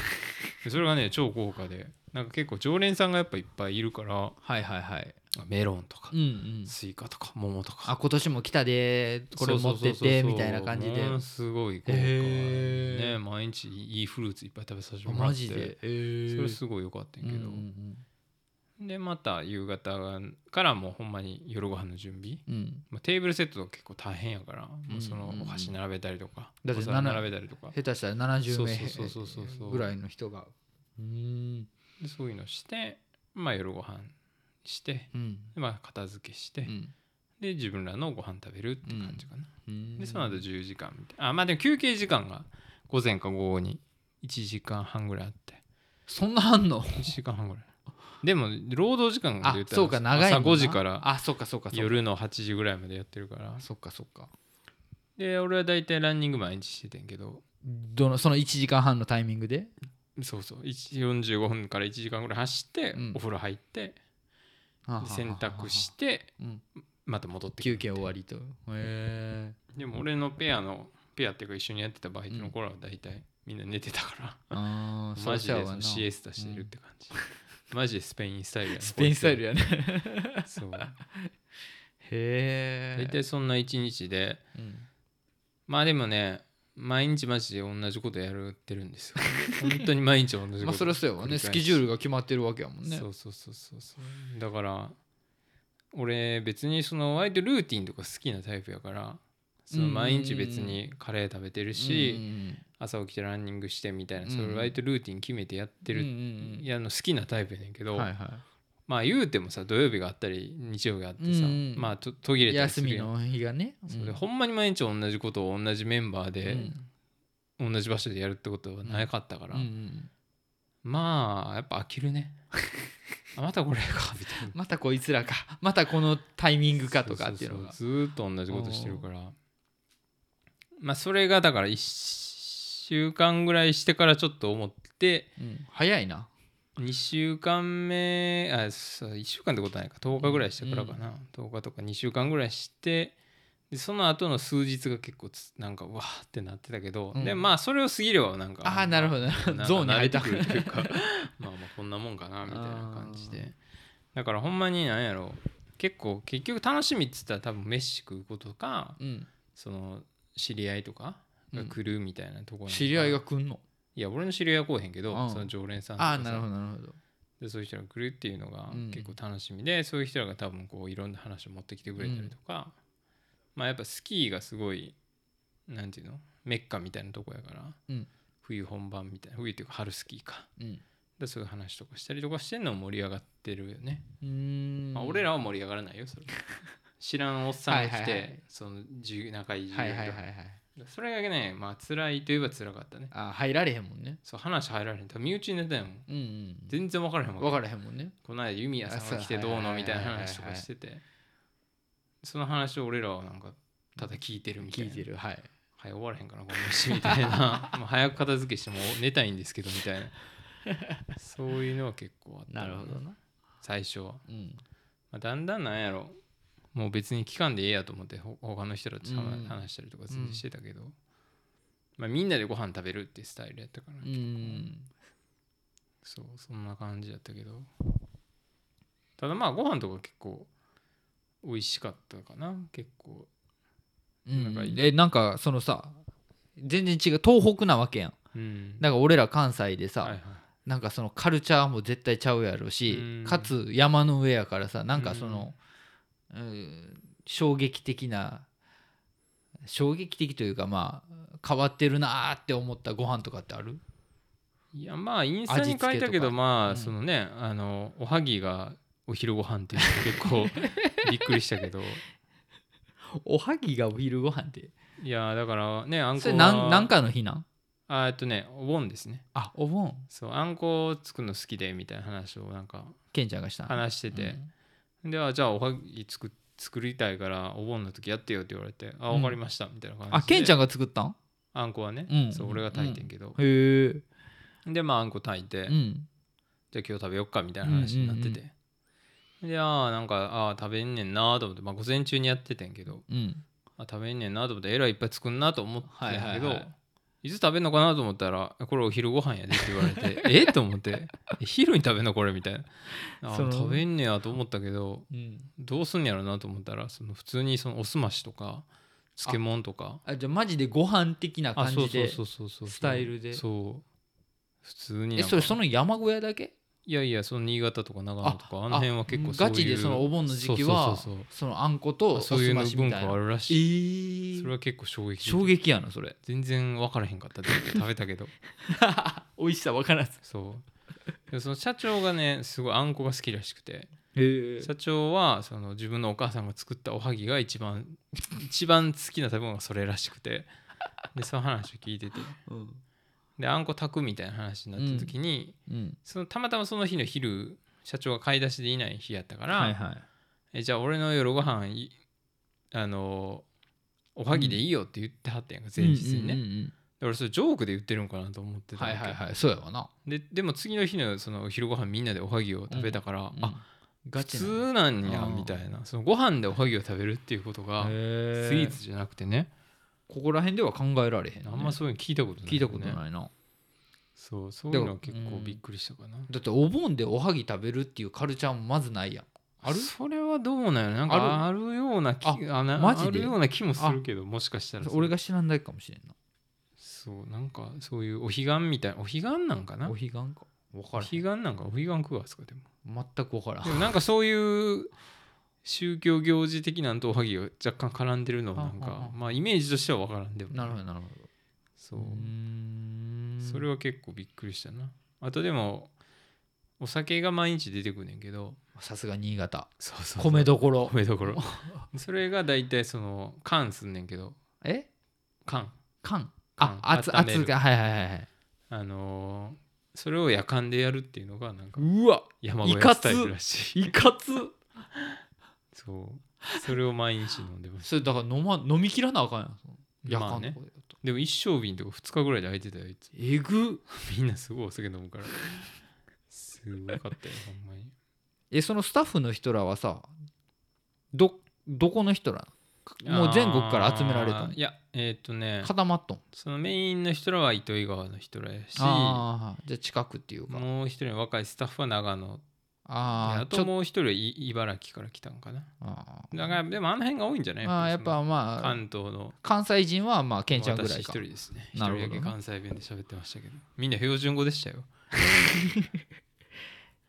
それがね超豪華で。なんか結構常連さんがやっぱいっぱいいるから。はいはいはい。メロンとかうんうん。スイカとか桃とか。あ今年も来たでこれ持ってってみたいな感じで。ものすごい豪華ね。毎日いいフルーツいっぱい食べさせてあもらって。マジで？えそれすごい良かったんやけど、うんうんでまた夕方からもうほんまに夜ご飯の準備。うん。うんまあ、テーブルセットが結構大変やから、もうそのうんうんうん。お箸並べたりとか、だって並べたりとか。下手したら70名そうそうそうそうそう。ぐらいの人が。うん。でそういうのして、まあ、夜ご飯して、うん。でまあ、片付けして、うん。で自分らのご飯食べるって感じかな、うん。でその後10時間みたいな。あまあでも休憩時間が午前か午後に1時間半ぐらいあって。そんなあんの？1時間半ぐらいでも労働時間であ言ったらそうか長いもんな。朝5時からあそうかそうかそうか。夜の8時ぐらいまでやってるから。そっかそっか。で俺は大体ランニング毎日しててんけど。どのその1時間半のタイミングで？そうそう。1 45分から1時間ぐらい走って、うん。お風呂入って洗濯してうん。また戻って休憩終わりと。へえ。でも俺のペアのペアっていうか一緒にやってたバイトの頃は大体みんな寝てたから、ああマジでシエスタしてるって感じ、マジでスペインスタイルやなスペインスタイルやね。そう。へえ大体そんな一日でうん。まあでもね毎日マジで同じことやるってるんですよ。本当に毎日同じこと。まあそれはそうやわね。スケジュールが決まってるわけやもんね。そうそうそうそうそう。だから俺別にその割とルーティンとか好きなタイプやからその毎日別にカレー食べてるし、うん朝起きてランニングしてみたいなうんそれ割とルーティン決めてやってる、んやるの好きなタイプやねんけど、はいはまあ言うてもさ土曜日があったり日曜日があってさ、うんうんまあと途切れいたりする休みの日がね。それでほんまに毎日同じことを同じメンバーで、同じ場所でやるってことはなかったから、まあやっぱ飽きるね。あまたこれかみたいな。またこいつらか。またこのタイミングかとかっていうのが。ずーっと同じことしてるからまあそれがだから1週間ぐらいしてからちょっと思ってうん。早いな。2週間目あそう1週間ってことないか。10日ぐらいしてからかな、10日とか2週間ぐらいしてでその後の数日が結構つなんかうわーってなってたけど、うん。でまあそれを過ぎればなんかああなるほどなるほど。なんか ゾーンにくるというか まあまあこんなもんかなみたいな感じで。だからほんまになんやろ。結構結局楽しみっつったら多分飯食うことかうん。その知り合いとかが来るみたいなところ知り合いが来んの？いや俺の知り合いは来おへんけど、うん。その常連さんとかさ。ああなるほどなるほど。でそういう人が来るっていうのがうん。結構楽しみで、そういう人らが多分こういろんな話を持ってきてくれたりとか、まあやっぱスキーがすごいなんていうの？メッカみたいなとこやから、うん。冬本番みたいな冬っていうか春スキーか。うん。でそういう話とかしたりとかしてんのも盛り上がってるよね、うーん。まあ、俺らは盛り上がらないよそれ 知らんおっさんが来て、はいはいはい。その仲いいはいはいはいはい。それがねまあ辛いといえば辛かったね。あ入られへんもんね。そう話入られへん。身内になったやん。もんうんうん。全然分からへんもん分からへんもんね。この間弓矢さんが来てどうのみたいな話とかしてて。その話を俺らはなんかただ聞いてるみたいな。聞いてる。はい。はい終わらへんかなこの飯みたいな。もう早く片付けしてもう寝たいんですけどみたいな。そういうのは結構あったなるほどな。最初は、うん。まあ、だんだんなんやろもう別に聞かんでええやと思ってほ他の人らと話したりとか全然してたけど、まあ、みんなでご飯食べるってスタイルやったから、うん。そうそんな感じやったけど。ただまあご飯とか結構美味しかったかな結構。うん。なんかえなんかそのさ全然違う東北なわけやん。うん。だから俺ら関西でさ、はいはい。なんかそのカルチャーも絶対ちゃうやろし、うん。かつ山の上やからさなんかその、うん衝撃的な衝撃的というかまあ変わってるなーって思ったご飯とかってある？いやまあインスタに書いたけどまあ、うん。そのねあのおはぎがお昼ご飯っていうの結構びっくりしたけど。おはぎがお昼ご飯って？いやだからねあんこそれはなんなんかの日なん？あえっとねお盆ですね。あお盆。そうあんこ作るの好きでみたいな話をなんかケンちゃんがしたの？話してて、ではじゃあおはぎ作作りたいからお盆の時やってよって言われてあうん。分かりましたみたいな感じで。あケンちゃんが作ったん？あんこはね、うん。そう俺が炊いてんけど、へえ。でまああんこ炊いて、うん。じゃあ今日食べよっかみたいな話になってて、でああなんかああ食べんねんなと思って、まあ、午前中にやっててんけど。うん。あ食べんねんなと思ってえらいいっぱい作んなと思ってんけど、はいいはいはいつ食べんのかな？と思ったらこれお昼ご飯やでって言われて え？と思ってえ昼に食べんのこれ？みたいな。あ食べんねやと思ったけどうん。どうすんねやろなと思ったらその普通にそのおすましとか漬物とか。あじゃあマジでご飯的なあそうそう感じでそうそうそう。スタイルで。そう。普通にえそれその山小屋だけ？いやいやその新潟とか長野とかあの辺は結構ガチでそのお盆の時期はそのあんことそういうの文化あるらしい。えそれは結構衝撃的。衝撃やなそれ。全然分からへんかったで食べたけど。美味しさ分からず。そう。でその社長がねすごいあんこが好きらしくて。社長はその自分のお母さんが作ったおはぎが一番一番好きな食べ物がそれらしくて。でその話を聞いてて。うんであんこ炊くみたいな話になった時に、うん。そのたまたまその日の昼社長が買い出しでいない日やったから、はいはい。えじゃあ俺の夜ご飯いあのおはぎでいいよって言ってはったやんか前日にね、うんうんうんうん。それジョークで言ってるんかなと思ってたはいはいはい。そうやわな。ででも次の日のそのお昼ご飯みんなでおはぎを食べたから、あガ普チな通なんやみたいなその。ご飯でおはぎを食べるっていうことがスイへーツじゃなくてねここら辺では考えられへんね。あんまそういうの聞いたことない、聞いたことないな。そうそういうのは結構びっくりしたかな、だってお盆でおはぎ食べるっていうカルチャーもまずないやん。ある？それはどうなんやろ。なんかある？ような気あマジで？あるような気もするけどもしかしたら。俺が知らんだけかもしれんな。そうなんかそういうお彼岸みたいなお彼岸なんかな？お彼岸か。分おから彼岸なんかお彼岸食わすかでも。ん全く分からん。でもなんかそういう宗教行事的なんとおはぎが若干絡んでるのはなんはあはあ。かまあイメージとしては分からんでもなるほどなるほそう。どうーん。それは結構びっくりしたな。あとでもお酒が毎日出てくるねんけど。さすが新潟。そうそう米どころ。米どころ。それが大体その缶すんねんけど。え？缶。缶？缶。あ熱熱がはいはいはいはいあのーそれを夜間でやるっていうのがなんかうわ。山小屋スタイルらしい。いかつそう。それを毎日飲んでますそれだから飲,、ま、飲み切らなあかんやん。その夜間まあねとかでやとでも一升瓶とか2日ぐらいで空いてたよあいつ。えぐ。みんなすごいお酒飲むから。すごかったよほんまに。えそのスタッフの人らはさどどこの人らもう全国から集められたの？いやえーっとね。固まっとん？そのメインの人らは糸魚川の人らやし。ああじゃあ近くっていうか。もう一人の若いスタッフは長野あああともう一人はい茨城から来たんかな。あだからでもあの辺が多いんじゃない？ああやっぱまあ関東の。関西人はまあケンちゃんぐらい私一か人ですね。一人だけ関西弁で喋ってましたけど。みんな標準語でしたよ。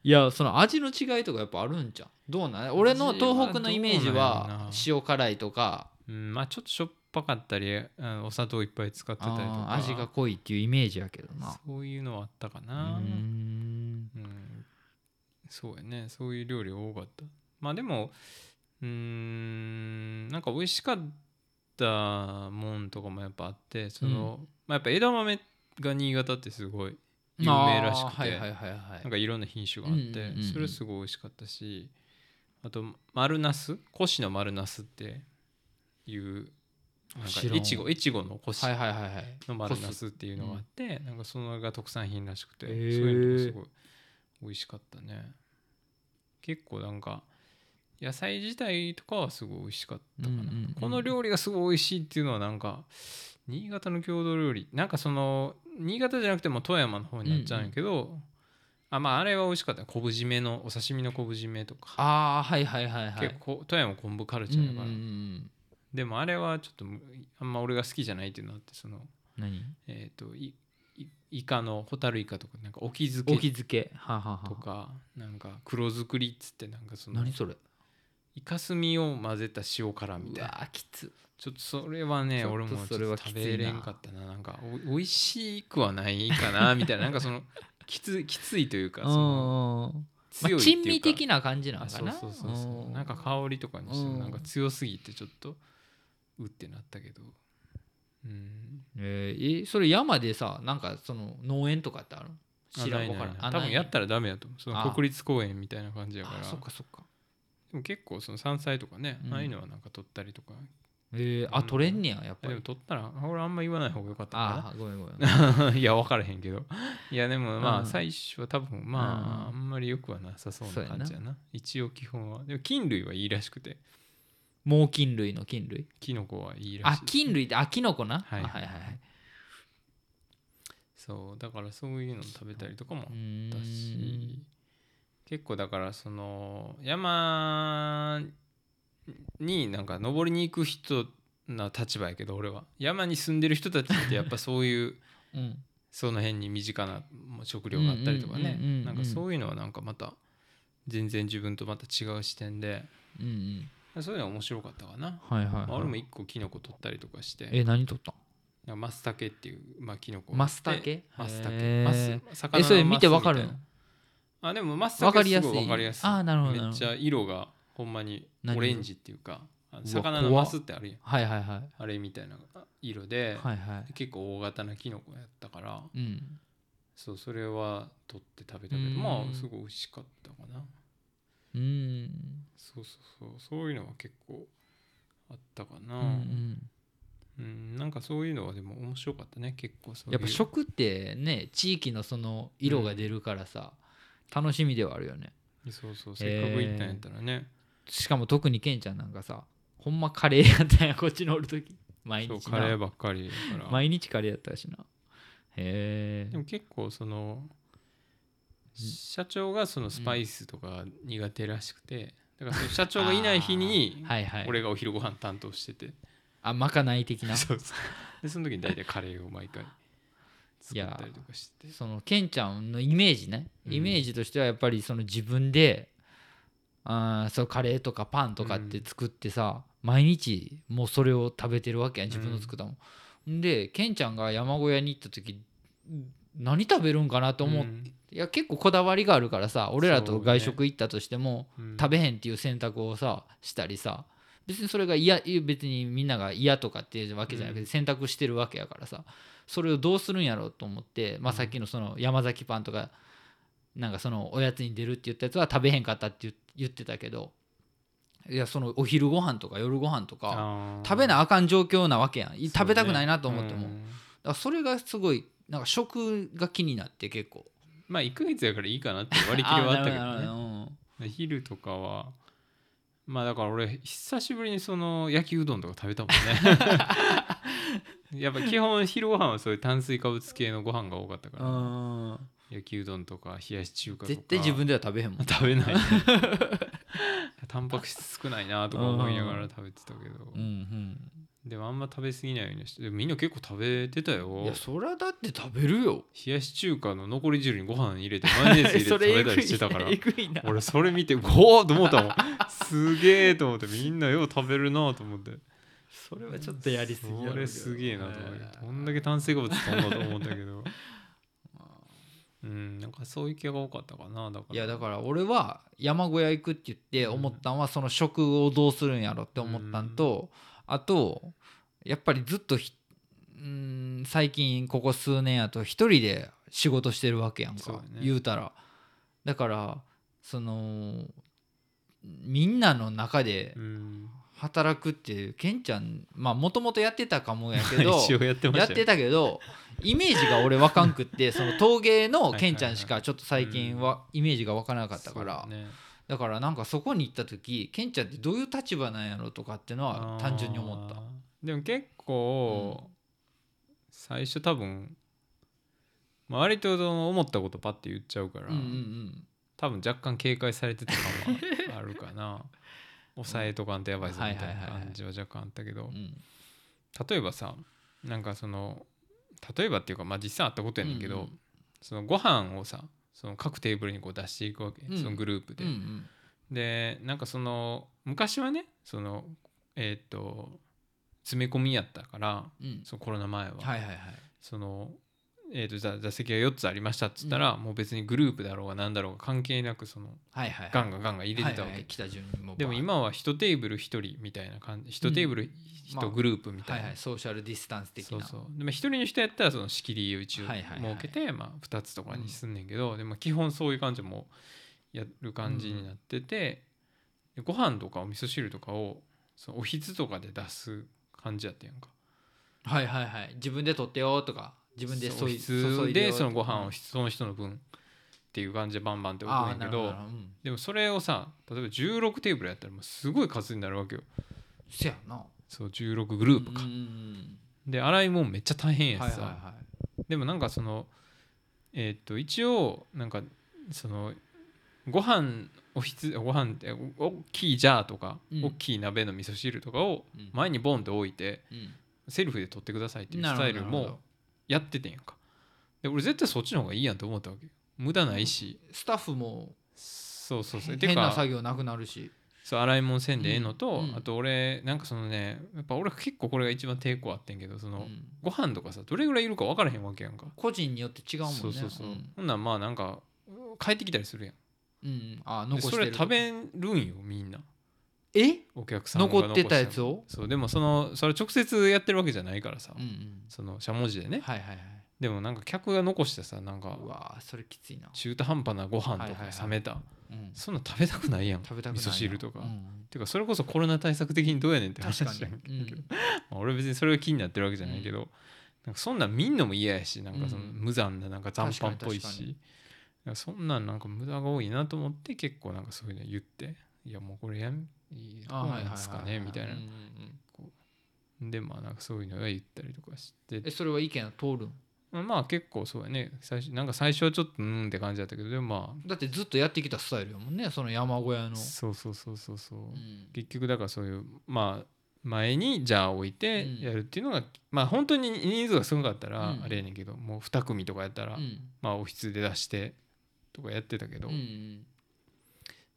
いやその味の違いとかやっぱあるんじゃん。どうなん？俺の東北のイメージはな塩辛いとか。うんまあちょっとしょっぱかったりお砂糖いっぱい使ってたりとあかー味が濃いっていうイメージやけどな。そういうのはあったかうなうんそうやね。そういう料理が多かった。まあでもうーんなんか美味しかったもんとかもやっぱあってその、まあ、やっぱ枝豆が新潟ってすごい有名らしくて、はいはいはいはい。なんかいろんな品種があって、うんうんうん。うんそれすごい美味しかったしあと丸ナス越の丸ナスっていうなんか知らん越後越後の越はいはいはいはい。の丸ナスっていうのがあって、なんかそのが特産品らしくて、へー。そういうのがすごい美味しかったね。結構なんか野菜自体とかはすごい美味しかったかな、うんうんうんこの料理がすごい美味しいっていうのはなんか新潟の郷土料理。なんかその新潟じゃなくても富山の方になっちゃうんやけど、あまああれは美味しかった。昆布締めのお刺身の昆布締めとか、ああはいはいはいはい。結構富山昆布カルチうんャーだから、うんうんでもあれはちょっとむあんま俺が好きじゃないっていうのがあってその何？えっ、といいイカのホタルイカとかなんか沖漬け沖漬け。はあはあはあ。とかなんか黒作りっつってなんかその何それ？イカスミを混ぜた塩辛みうたいな。きつ。ちょっとそれはね俺も食べれんかったな。なんかお美味しくはないかなみたいな。なんかその きつきついというかその強いっていうか。珍味的な感じなのあかな。そうそうそうそう。うんなんか香りとかにしてなんか強すぎてちょっとうってなったけどうん。えーえそれ山でさなんかその農園とかってある知らんわからない多分やったらダメだと思う。そのあ。国立公園みたいな感じやから。あそっかそっか。でも結構その山菜とかね、うん。ああいうのはなんか取ったりとか。えー、あ取れんねややっぱでりも取ったら俺あんま言わない方がよかったかあーごめんごめん。な いや分からへんけど。いやでもまうん。あ最初は多分まああうん。んまりよくはなさそうな感じやな。一応基本は。でも菌類はいいらしくて猛禽類の菌類？キノコはいいらしい。あ菌類ってあキノコな？はい。あはいはいはい。そうだからそういうの食べたりとかもあったし。結構だからその山になんか登りに行く人な立場やけど俺は。山に住んでる人たちってやっぱそういう うん。その辺に身近な食料があったりとかね。なんかそういうのはなんかまた全然自分とまた違う視点でうんうんそういうのは面白かったかな、はいはい、まあ、はい、俺も一個キノコ取ったりとかして。え何取ったん？マスタケっていう、まあ、キノコ。マスタケ？マスタへケー。マス魚のえそれ見てわかるの？あでもマスタわかケすりやすい。ごいわかりやすい。あーなるほどめっちゃ色がほんまにオレンジっていうか魚のマスってあるやん。はいはいはい。あれみたいな色で、はいはい。結構大型なキノコやったから。うん。そうそれは取って食べたけどうん。まあすごい美味しかったかなうん。そうそうそう。そういうのは結構あったかな、うんうん。うん。なんかそういうのはでも面白かったね。結構そうやっぱ食ってね地域のその色が出るからさ、楽しみではあるよね。そうそうせっかく行ったんやったらね、しかも特にケンちゃんなんかさほんまカレーやったんやこっちにおる時毎そう日なカレーばっかりだから。毎日カレーやったしな。へえでも結構その社長がそのスパイスとか苦手らしくて だからその社長がいない日にはいはい。俺がお昼ご飯担当してて。あまかない的な？そうそう。でその時に大体カレーを毎回作ったりとかして。そのケンちゃんのイメージね。うん。イメージとしてはやっぱりその自分であーそうカレーとかパンとかって作ってさ、毎日もうそれを食べてるわけやん自分の作ったもん。でケンちゃんが山小屋に行った時何食べるんかなと思って、うんいや結構こだわりがあるからさ俺らと外食行ったとしても、うん。食べへんっていう選択をさしたりさ別にそれが嫌別にみんなが嫌とかっていうわけじゃなくて、うん。選択してるわけやからさそれをどうするんやろうと思って、まあ、うん。さっきのその山崎パンとかなんかそのおやつに出るって言ったやつは食べへんかったって言言ってたけどいやそのお昼ご飯とか夜ご飯とか食べなあかん状況なわけやん。食べたくないなと思っても、だかうんらそれがすごいなんか食が気になって結構まあ1ヶ月やからいいかなって割り切りはあったけどね。昼とかはまあだから俺久しぶりにその焼きうどんとか食べたもんね。やっぱ基本昼ご飯はそういう炭水化物系のご飯が多かったから、うん。焼きうどんとか冷やし中華とか。絶対自分では食べへんもん。食べない、ね、タンパク質少ないなとか思いながら食べてたけど、うんでもあんま食べ過ぎないようにしてでもみんな結構食べてたうんよ。いやそりゃだって食べるよ。冷やし中華の残り汁にご飯入れてマヨネーズ入れて 食べたりしてたから。俺それ見てゴーと思ったもん。すげえと思ってみんなよう食べるなと思って。それはちょっとやりすぎやろそれすげえなと思って。どんだけ炭水化物飛んだと思ったけど。うんなんかそういう気が多かったかなだから。いやだから俺は山小屋行くって言って思ったんはその食をどうするんやろって思ったんとあとやっぱりずっとん最近ここ数年やと一人で仕事してるわけやんかね。言うたら。だからそのみんなの中でうん。働くっていうケンちゃんまあもともとやってたかもやけど やってやってたけどイメージが俺わかんくって その陶芸のケンちゃんしかちょっと最近はイメージがわからなかったから。だからなんかそこに行った時ケンちゃんってどういう立場なんやろとかっていうのは単純に思ったでも結構、最初多分、まあ、割と思ったことパッて言っちゃうから、うんうんうん。多分若干警戒されてた感はあるかな。抑えとかんとやばいぞみたいな感じは若干あったけどうん。例えばさなんかその例えばっていうかまあ実際あったことやねんけど、うんうん。そのご飯をさその各テーブルにこう出していくわけ、うん。そのグループで、うんうん。でなんかその昔はねそのえーっと詰め込みやったからうん。そのコロナ前は、はいはいはい。そのえー、と座座席が4つありましたっつったら、もう別にグループだろうが何だろうが関係なくそのはいはいガンガンガンガン入れてたわけ、はいはい来た順にもうでも今は1テーブル1人みたいな感じ。1テーブルまあ1グループみたいな、はいはいソーシャルディスタンス的な。そうそう。でも1人の人やったらその仕切りを一応はいはいはい。設けて、まあ、2つとかにすんねんけど、でも基本そういう感じでもうやる感じになってて、でご飯とかお味噌汁とかをそのおひつとかで出す感じやったやんか。はいはいはい。自分で取ってよとか自分で注いつでよそのご飯をうんその人の分っていう感じでバンバンって置くんけどでもそれをさ例えば16テーブルやったらもうすごい数になるわけよ。せやな。そう16グループか、で洗い物めっちゃ大変やしさ、でもなんかそのえーっと一応なんかそのご飯おひつご飯ってお大きいジャーとか、うん。大きい鍋の味噌汁とかをうん。前にボンって置いてうん。セルフで取ってくださいっていうスタイルもやっててんやんか。で俺絶対そっちの方がいいやんと思ったわけ。よ無駄ないし、スタッフもそうそうそう。て変なか作業なくなるし。そう洗い物せんでええのと、うん。うん。あと俺なんかそのねやっぱ俺結構これが一番抵抗あってんけどその、うん。ご飯とかさどれぐらいいるか分からへんわけやんか。個人によって違うもんね。そうそうそう、ん。ほんならまあなんか帰ってきたりするやんうんあで残してるそれ食べるんよみんな。え？お客さんが残ってたやつを？そうでもそのそれ直接やってるわけじゃないからさ、うんうん。そのしゃもじでね。はいはいはい。でもなんか客が残してさなんかうわーそれきついな。中途半端なご飯とかはいはいはい。冷めた、うん。そんなん食べたくないやん食べたくないな。味噌汁とか、うんてかそれこそコロナ対策的にどうやねんって話確かやんけに。ど、まあ俺別にそれが気になってるわけじゃないけど、なんかそんなん見んのも嫌やしなんかそのうん無残ななんか残飯っぽい確かに確かしなんかそんなんなんか無駄が多いなと思って結構なんかそういうの言っていやもうこれやんいいなんですかねみたいな。うんうんうん。でまあなんかそういうのは言ったりとかして。えそれは意見は通るん？まあまあ結構そうやね。最初なんか最初はちょっとうんって感じだったけどでもまだってずっとやってきたスタイルやもんねその山小屋の。あ、そうそうそうそうそう、うん。結局だからそういうまあ前にじゃあ置いてうん。やるっていうのが、まあ本当に人数が少なかったらうん。あれやねんけど、もう2組とかやったら、うん。まあオフィスで出してとかやってたけど、うんうん。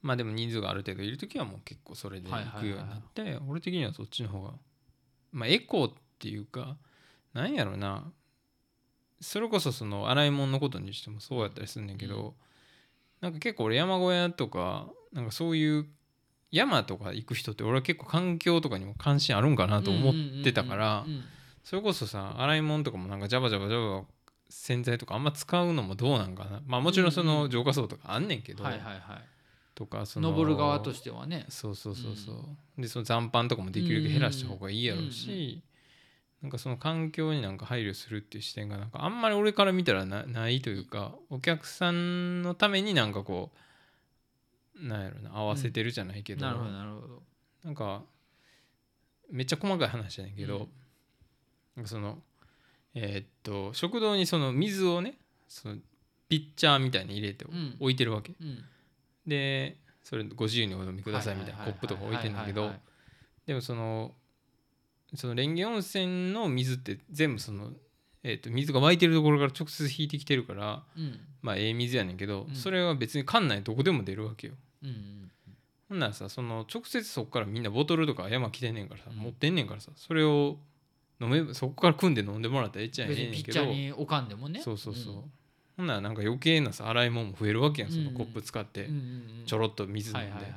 まあでも人数がある程度いる時はもう結構それで行くようになって、俺的にはそっちの方が。まあエコーっていうかなんやろな。それこそその洗い物のことにしてもそうやったりするんだけど、うん。なんか結構俺山小屋とかなんかそういう山とか行く人って俺は結構環境とかにも関心あるんかなと思ってたからそれこそさ洗い物とかもなんかジャバジャバジャバ洗剤とかあんま使うのもどうなんかな。まあもちろんそうんうの浄化層とかあんねんけど、はいはいはい。とかその登る側としてはね。そうそうそうそう、でその残飯とかもできるだけ減らした方がいいやろうし、なんかその環境になんか配慮するっていう視点がなんかあんまり俺から見たらなないというかお客さんのためになんかこうなんやろな合わせてるじゃないけど、なるほどなるほど。なんかめっちゃ細かい話やねんけど、うん。なんかそのえーっと食堂にその水をねそのピッチャーみたいに入れてうん。置いてるわけ、うん。でそれご自由にお飲みくださいみたいなコップとか置いてんだけどでもそのその蓮華温泉の水って全部その、えー、と水が湧いてるところから直接引いてきてるからうん。まあええ水やねんけど、うん。それは別に館内どこでも出るわけよ。うんほんならさその直接そこからみんなボトルとか山来てんねんからさ、うん。持ってんねんからさそれを飲めばそこから組んで飲んでもらったらええっちゃええねんけど。チャーに置かんでもね。そうそうそう、ほんならなんか余計なさ洗い物も増えるわけやんそのうんコップ使って。うんうんうん。ちょろっと水飲んで、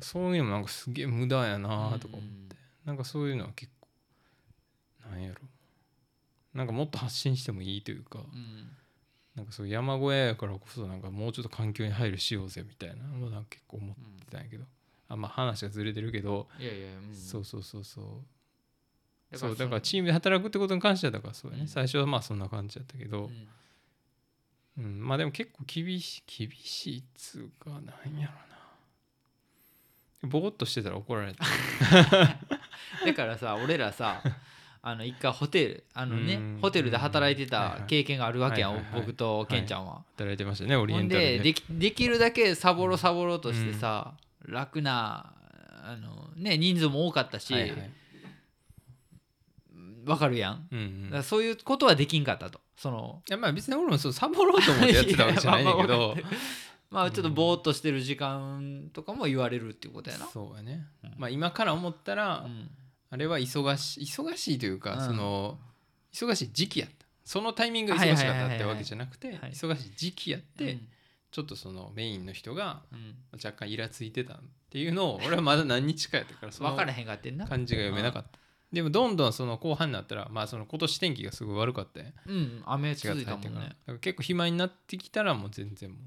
そういうのもなんかすげえ無駄やなとか思って、うん。なんかそういうのは結構なんやろ。なんかもっと発信してもいいというか。うん。なんかそう山小屋やからこそなんかもうちょっと環境に配慮しようぜみたいな。のはなんか結構思ってたんやけど、あまあ話がずれてるけど、いやいやうん。そうそうそうそう。だそうだからチームで働くってことに関してはだからそうやね、うん。最初はまあそんな感じだったけど。う、ん。うん。まあでも結構厳しい厳しいっつうかなんやろな。ぼーっとしてたら怒られた。だからさ俺らさあの一回ホテルあのねうん。ホテルで働いてはいはい。た経験があるわけやん、はいはいはい。僕とケンちゃんは。働いてましたねオリエンタルで。でできできるだけサボろサボろとしてさ、楽なあの、ね、人数も多かったし、はいはいわかるやん。うんうん。だそういうことはできんかったと。そのいやまあ別に俺もそうサボろうと思ってやってたわけじゃないんだけど。まあちょっとぼーっとしてる時間とかも言われるっていうことやな。そうやね。うん。まあ今から思ったらうん。あれは忙しい忙しいというかうん。その忙しい時期やった。そのタイミングが忙しかったってわけじゃなくてはい。忙しい時期やってうん。ちょっとそのメインの人がうん。若干イラついてたっていうのを俺はまだ何日かやったからその分からへんかってんな。感じが読めなかったでもどんどんその後半になったらまあその今年天気がすごい悪かったやん。うん、雨4続いたもんね。だ。から結構暇になってきたらもう全然もう。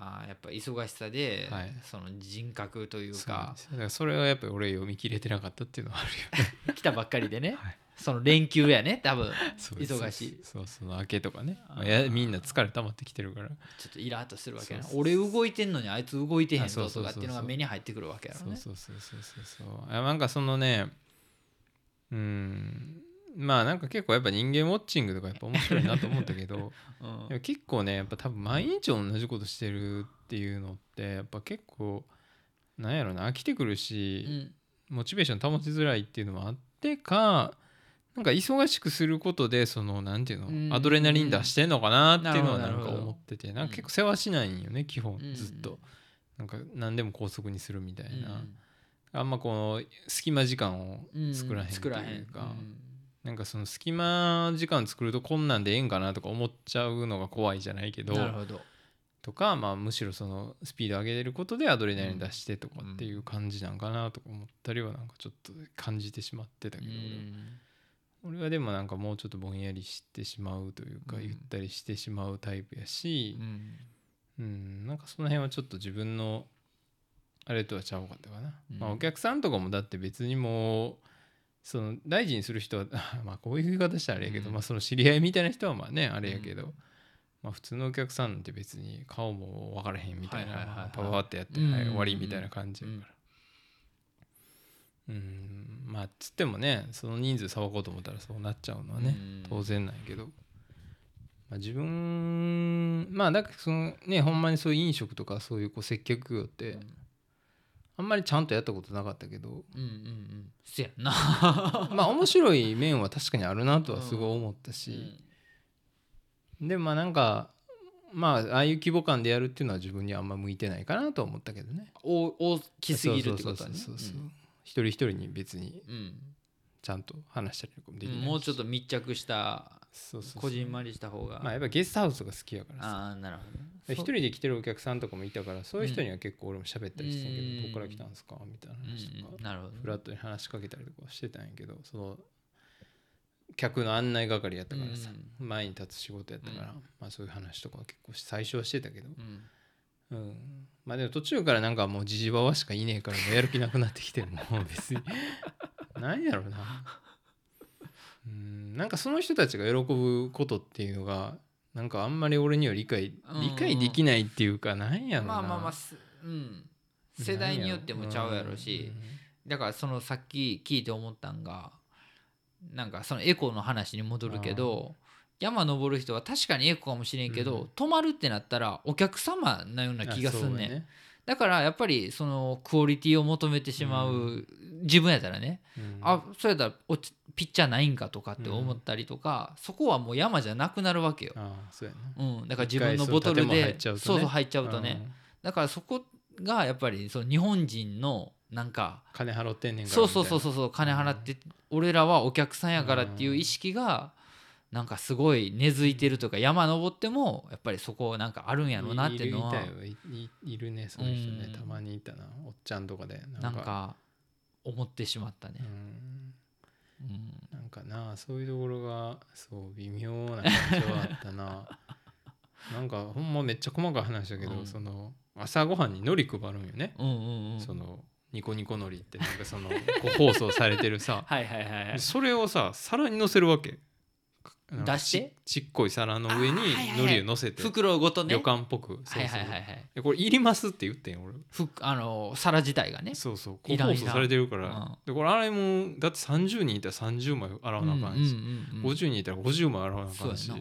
あーやっぱ忙しさで、はい。その人格というそうなんかですよ。だからそれはやっぱり俺読み切れてなかったっていうのはあるよね。来たばっかりでね、はい。その連休やね多分。そうです。忙しい。そうその明けとかね、まあやみんな疲れ溜まってきてるからちょっとイラッとするわけやなそうそう俺動いてんのにあいつ動いてへんあそうそうそうそうぞとかっていうのが目に入ってくるわけやろそうねそうそうそうそうそうあなんかそのねうん。まあなんか結構やっぱ人間ウォッチングとかやっぱ面白いなと思ったけど うん。結構ねやっぱ多分毎日同じことしてるっていうのってやっぱ結構なんやろな飽きてくるうし、ん。モチベーション保ちづらいっていうのもあってかなんか忙しくすることでそのなんていうの、うんアドレナリン出してんのかなっていうのはなんか思っててなんか結構世話しないんよね基本うんずっと、なんか何でも高速にするみたいうんな、あんまこの隙間時間をうん作らへんいうか、なんかその隙間時間作るとこんなんでええんかなとか思っちゃうのが怖いじゃないけどうんなるほど。とか、まあ、むしろそのスピード上げれることでアドレナリン出してとかっていう感じなんかなとか思ったりはなんかちょっと感じてしまってたけど、うん。俺はでもなんかもうちょっとぼんやりしてしまうというか、うんゆったりしてしまうタイプやしう、ん。うん、なんかその辺はちょっと自分のあれとはちゃうかったかな、うん。まあ、お客さんとかもだって別にもうその大事にする人は まあこういう言い方したらあれやけど、うん。まあその知り合いみたいな人はまあねあれやけど、まあ普通のお客さんなんて別に顔も分からへんみたいな、はいはいはいはい。パパパってやって、うん。はい終わりみたいな感じやから。うん。まあつってもねその人数さばこうと思ったらそうなっちゃうのはね、うん。当然なんやけど、まあ、自分まあだからそのねほんまにそういう飲食とかそういうこう接客業って、あんまりちゃんとやったことなかったけど。うんうんうん。せやんな。まあ面白い面は確かにあるなとはすごい思ったし、でもまあなんかまあああいう規模感でやるっていうのは自分にはあんま向いてないかなとは思ったけどね。大大きすぎるってことはね。そうそうそうそう一人一人に別にうん。ちゃんと話したりとかもできないし。うんもうちょっと密着したこじんまりした方が。まあやっぱゲストハウスが好きやからさ。ああなるほどで一人で来てるお客さんとかもいたからそういう人には結構俺も喋ったりしてんけど、うんどこから来たんですか？みたいな話とか、うん。うんなるほどフラットに話しかけたりとかしてたんやけどその客の案内係やったからさ、前に立つ仕事やったから、うん。まあそういう話とかは結構最初はしてたけど、うん。うん、まあでも途中からなんかもうジジババしかいねえからもうやる気なくなってきてるもう 別に。なんやろうな。うん。なんかその人たちが喜ぶことっていうのがなんかあんまり俺には理解うん。理解できないっていうかなんやろまあまあまあすうん。世代によってもちゃうやろし。だからそのさっき聞いて思ったんがなんかそのエコの話に戻るけど山登る人は確かにエコかもしれんけど、うん。泊まるってなったらお客様なような気がすんねん。あそうやだからやっぱりそのクオリティを求めてしまう、自分やったらね、うん。あそうやったらピッチャーないんかとかって思ったりとか、そこはもう山じゃなくなるわけよ、ああそうん、だから自分のボトル一回そうね。そうそう入っちゃうとね、ん。だからそこがやっぱりその日本人のなんか金払ってんねんからそうそうそううそうそう金払って俺らはお客さんやからっていう意識がなんかすごい根付いてるとか山登ってもやっぱりそこなんかあるんやろうなっていうのはいるいたよいいいるねそういう人ね。うんたまにいたな。おっちゃんとかでなんか。思ってしまったねう、ん。うんなんかなそういうところがそう微妙な感じはあったな。なんかほんまめっちゃ細かい話だけど、うん。その朝ごはんに海苔配るんよね、うんうんうん。そのニコニコ海苔ってなんかその放送されてるさ。はいはいはいはい。それをさ皿に乗せるわけ出して？ちちっこい皿の上に海苔を乗せて袋ごとね。旅館っぽく。そうそうはいはいはいはい。でこれいりますって言ってん俺。ふあの皿自体がね。そうそう。こう放送されてるから。うん。でこれあれもだって30人いたら30枚洗わなあかんし、うんうんうん50人いたら50枚洗わなあかんし。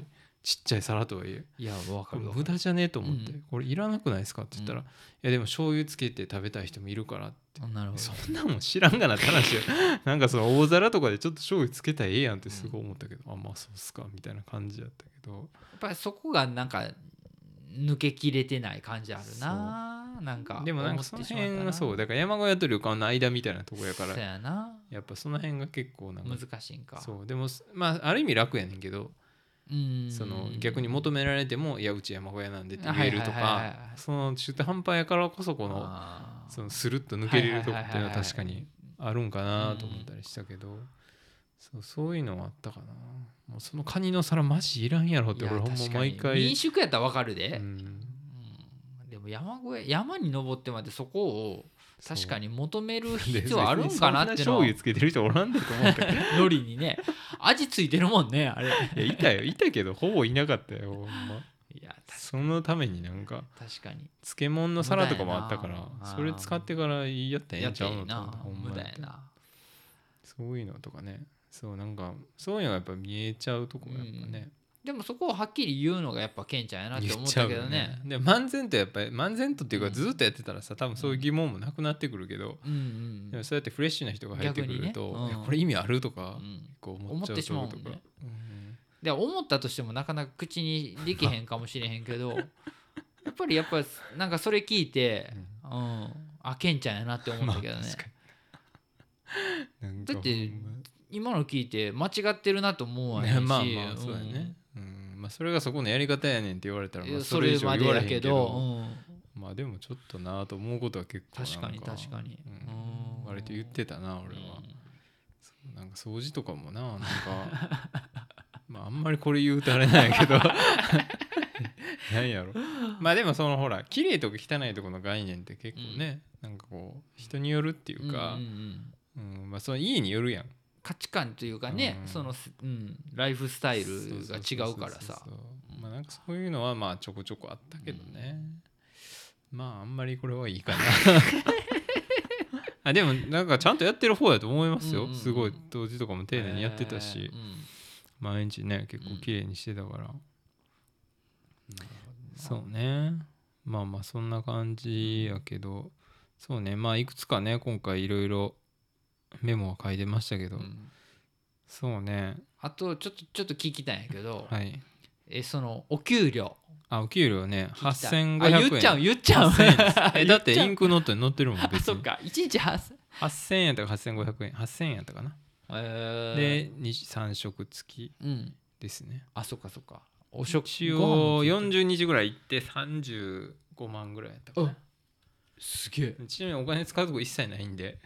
ちっちゃい皿とはいえ。いやわかるわかる。無駄じゃねえと思って、うん。これいらなくないですかって言ったら、うん。いやでも醤油つけて食べたい人もいるからってあなるほど。そんなんもん知らんがなって話よ。なんかその大皿とかでちょっと醤油つけたらええやんってすごい思ったけど、あまあそうっすかみたいな感じだったけど。やっぱりそこがなんか抜けきれてない感じあるな。なんかでもなんかその辺ががそう。だから山小屋と旅館の間みたいなとこやからそうやな。やっぱその辺が結構なんか難しいんか。そう。でもまあある意味楽やねんけどうん。その逆に求められても「いやうち山小屋なんで」って言えるとかその中途半端やからこそこのそのスルッと抜けれるとこっていうのは確かにあるんかなと思ったりしたけどそうそういうのはあったかな。もうそのカニの皿マジいらんやろって俺ほんま毎回。民宿やったらわかるで、うん。うん。でも山小屋山に登ってまでそこを確かに求める必要あるんかなっての醤は油つけてる人おらんでと思ったけど。海苔にね。味ついてるもんねあれ。いやいたよ。いたけどほぼいなかったよほんまいやたそのためになんか確かに。漬物の皿とかもあったからそれ使ってからやったらええやんちゃうのと思な。そういうのとかね。そうなんかそういうのがやっぱ見えちゃうとこがやっぱね、でもそこをはっきり言うのがやっぱケンちゃんやなって思っ言っちゃうたけどね。よねで漫然とやっぱり漫然とっていうかうんずっとやってたらさ多分そういう疑問もなくなってくるけど、うんうんでもそうやってフレッシュな人が入ってくると、ね。これ意味あるとかう、ん。こう思っちゃうとか。ね。うんで思ったとしてもなかなか口にできへんかもしれへんけど やっぱりやっぱなんかそれ聞いて、うん、あケンちゃんやなって思ったけどね、まあ だって今の聞いて間違ってるなと思わへんし、ねまあまあそうだね、うん。まあ、それがそこのやり方やねんって言われたら、それ以上まで言われへんやけど、うん、まあでもちょっとなと思うことは結構なん確かに確かに。うん。うん。割と言ってたな俺は、なんか掃除とかもななんか まああんまりこれ言うとあれなんやけど。なんやろ。まあでもそのほら綺麗とか汚いとこの概念って結構ね、なんかこう人によるっていうかうんうんうん。うんまあその家によるやん。価値観というかね、うん。その、うん、ライフスタイルが違うからさ。まあなんかそういうのはまあちょこちょこあったけどね、まああんまりこれはいいかな。あでもなんかちゃんとやってる方やと思いますよ、うんうんうん。すごい当時とかも丁寧にやってたし、えーうん毎日ね結構綺麗にしてたから、そうね。まあまあそんな感じやけど。そうね。まあいくつかね今回いろいろメモは書いてましたけど、うん。そうね。あとちょっとちょっと聞きたいんやけど、はい。えそのお給料。あお給料ね。聞きたい。8500あ円。言っちゃう言っちゃう。8000えだってインクノートに載ってるもんあ別に。そっか。1日8 8000円やったか8500円。8000円やったかな、えー、で3食付きうん。ですね。あそっかそっか。お食一ご飯も応ついて40日ぐらい行って35万ぐらいやったかな。すげえ。ちなみにお金使うとこ一切ないんで。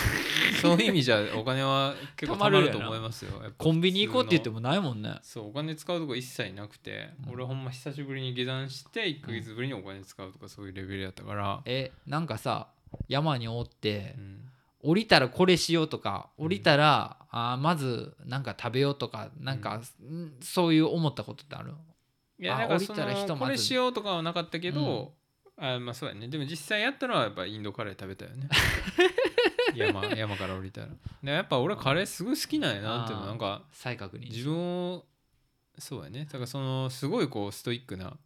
そういう意味じゃお金は結構たまると思いますよ。コンビニ行こうって言ってももないもんね。そうお金使うとこ一切なくて、うん。俺ほんま久しぶりに下山して1ヶ月ぶりにお金使うとかそういうレベルやったから、えなんかさ山におってうん降りたらこれしようとか降りたら、あーまずなんか食べようとかなんか、ん。そういう思ったことってある？いやあ降りなんからひとまず。のこれしようとかはなかったけど、あまあそうやね。でも実際やったのはやっぱインドカレー食べたよね。山山から降りたら。でやっぱ俺カレーすごい好きなんやなっていうのなんか再確認自分をそうやね。だからそのすごいこうストイックな、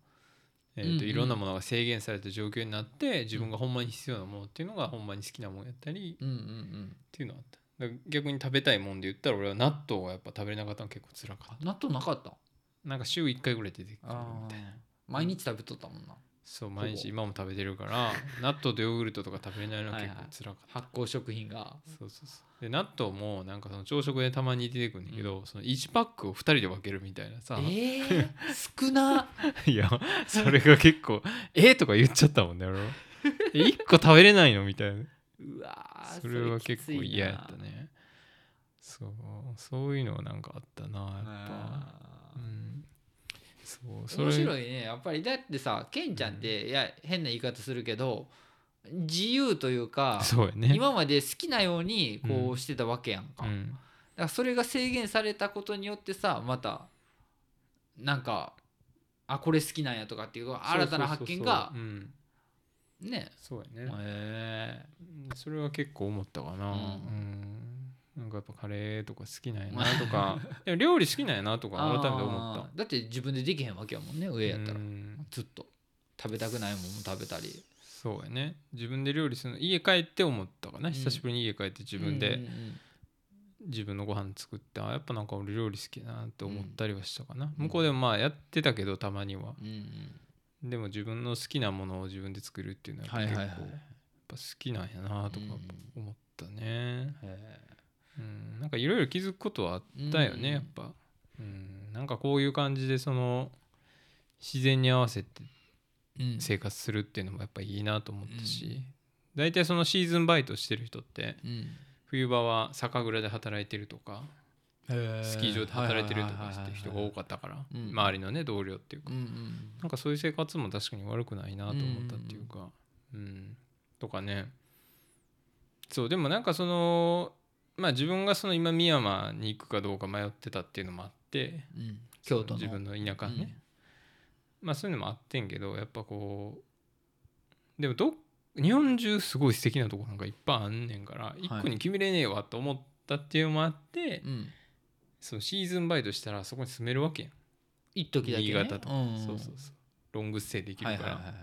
えーといろんなものが制限された状況になって自分がほんまに必要なものっていうのがほんまに好きなものやったりっうんうんうん。ていうのはあった。逆に食べたいもんで言ったら俺は納豆がやっぱ食べれなかったの結構辛かっ納豆なかった？たなんか週1回ぐらい出てくるみあたいな。ー。毎日食べとったもんなそう毎日今も食べてるから 納豆とヨーグルトとか食べれないのが結構辛かった、発酵食品が。そうそうそう。で納豆もなんかその朝食でたまに出てくるんだけど、その1パックを2人で分けるみたいなさ。えー、少な。いやそれが結構「えとか言っちゃったもんね俺はえ1個食べれないのみたいな。うわーそれは結構嫌やったね。そうそういうのはなんかあったなやっぱ。うんそう面白いね。やっぱりだってさケンちゃんって、いや変な言い方するけど自由というかそうやね。今まで好きなようにこううしてたわけやんか,、だかうん。らそれが制限されたことによってさまたなんかあこれ好きなんやとかっていう新たな発見がね。そうやね。へうんそれは結構思ったかな、ううんんなんかやっぱカレーとか好きなんやなとか。でも料理好きなんやなとか改めて思った。だって自分でできへんわけやもんね上やったら。うん。ずっと。食べたくないもんも食べたり。そうやね。自分で料理するの家帰って思ったかな、うん。久しぶりに家帰って自分うんでうんうん。自分のご飯作ってあやっぱなんか俺料理好きだなって思ったりはしたかな、ん。向こうでもまあやってたけどたまには。うんうん。でも自分の好きなものを自分で作るっていうのはやっぱ結構はいはいはい。やっぱ好きなんやなとかうん思ったね、へうん、なんかいろいろ気づくことはあったよね、うん。やっぱ、うん、なんかこういう感じでその自然に合わせて生活するっていうのもやっぱいいなと思ったし、うん大体そのシーズンバイトしてる人ってうん。冬場は酒蔵で働いてるとかスキー場で働いてるとかって人が多かったからうん。周りのね同僚っていうか。なんかそういう生活も確かに悪くないなと思ったっていうか。うん。とかね。そうでもなんかそのまあ自分がその今深山に行くかどうか迷ってたっていうのもあってうん。京都の。自分の田舎ね、まあそういうのもあってんけどやっぱこうでもど日本中すごい素敵なとこなんかいっぱいあんねんから一個に決めれねえわと思ったっていうのもあって、うん。そのシーズンバイトしたらそこに住めるわけやん、一時だけね。新潟とか、うんそうそうそう。ロングステイできるから、はいはいはい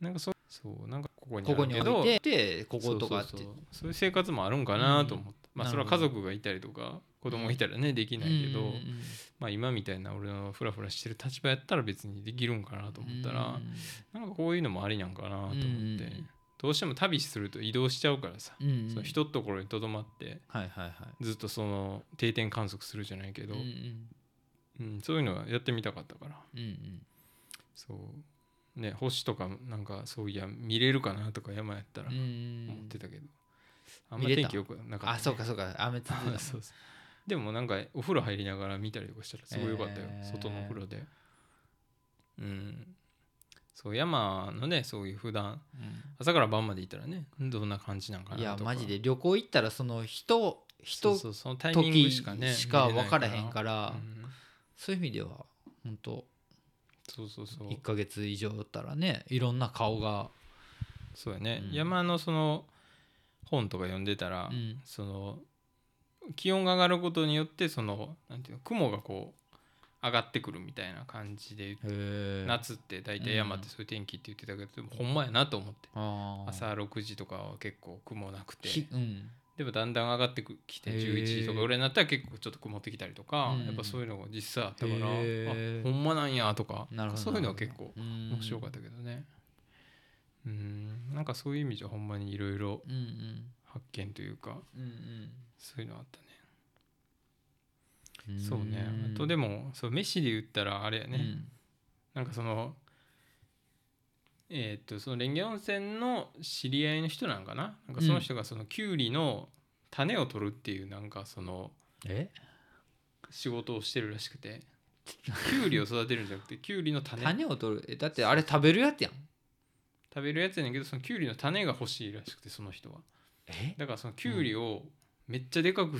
なんかそうそうなんかここにここにあるけど置いてでこことかあって。そういう生活もあるんかなと思って、まあそれは家族がいたりとか子供がいたらねできないけど、うん。うんまあ今みたいな俺のフラフラしてる立場やったら別にできるんかなと思ったら、なんかこういうのもありなんかなと思って、うんどうしても旅すると移動しちゃうからさ、うんうん。その一ところにとどまってはいはいはい。ずっとその定点観測するじゃないけど、うんううんんそういうのはやってみたかったから。うんうん。そうね星とかなんかそういや見れるかなとか山やったらうん思ってたけど、あんま天気よくなかった、ね、あそうかそうか。雨続いたもんそう。でもなんかお風呂入りながら見たりとかしたらすごい良かったよ、えー外のお風呂で。うん。そう山のねそういう普段。朝から晩までいたらねどんな感じなんかうんいやマジで。旅行行ったらその人人そうそのタイミング時しかねしか分からへんから。うん。そういう意味では本当そうそうそう。1ヶ月以上だったらねいろんな顔が。そうやね、うん。山のその本とか読んでたら、うん。その気温が上がることによってそのなんていうの雲がこう上がってくるみたいな感じで夏って大体山ってそういう天気って言ってたけど、でもほんまやなと思って。朝6時とかは結構雲なくて。ひうんでもだんだん上がってきてへー。11時とかぐらいになったら結構ちょっと曇ってきたりとか、うん。やっぱそういうのが実際あったから、あほんまなんやとかそういうのは結構面面白かったけどね。うん。なんかそういう意味じゃほんまにいろいろ発見というかうんそういうのあったね、うんそうねあとでもそう飯で言ったらあれやね、うん。なんかそのえーっとその蓮華温泉の知り合いの人なんかな？なんかその人がそのキュウリの種を取るっていうなんかそのえ？仕事をしてるらしくて。キュウリを育てるんじゃなくてキュウリの種。種を取る？えだってあれ食べるやつやん。食べるやつやねんけどそのキュウリの種が欲しいらしくてその人は。え？だからそのキュウリをめっちゃでかく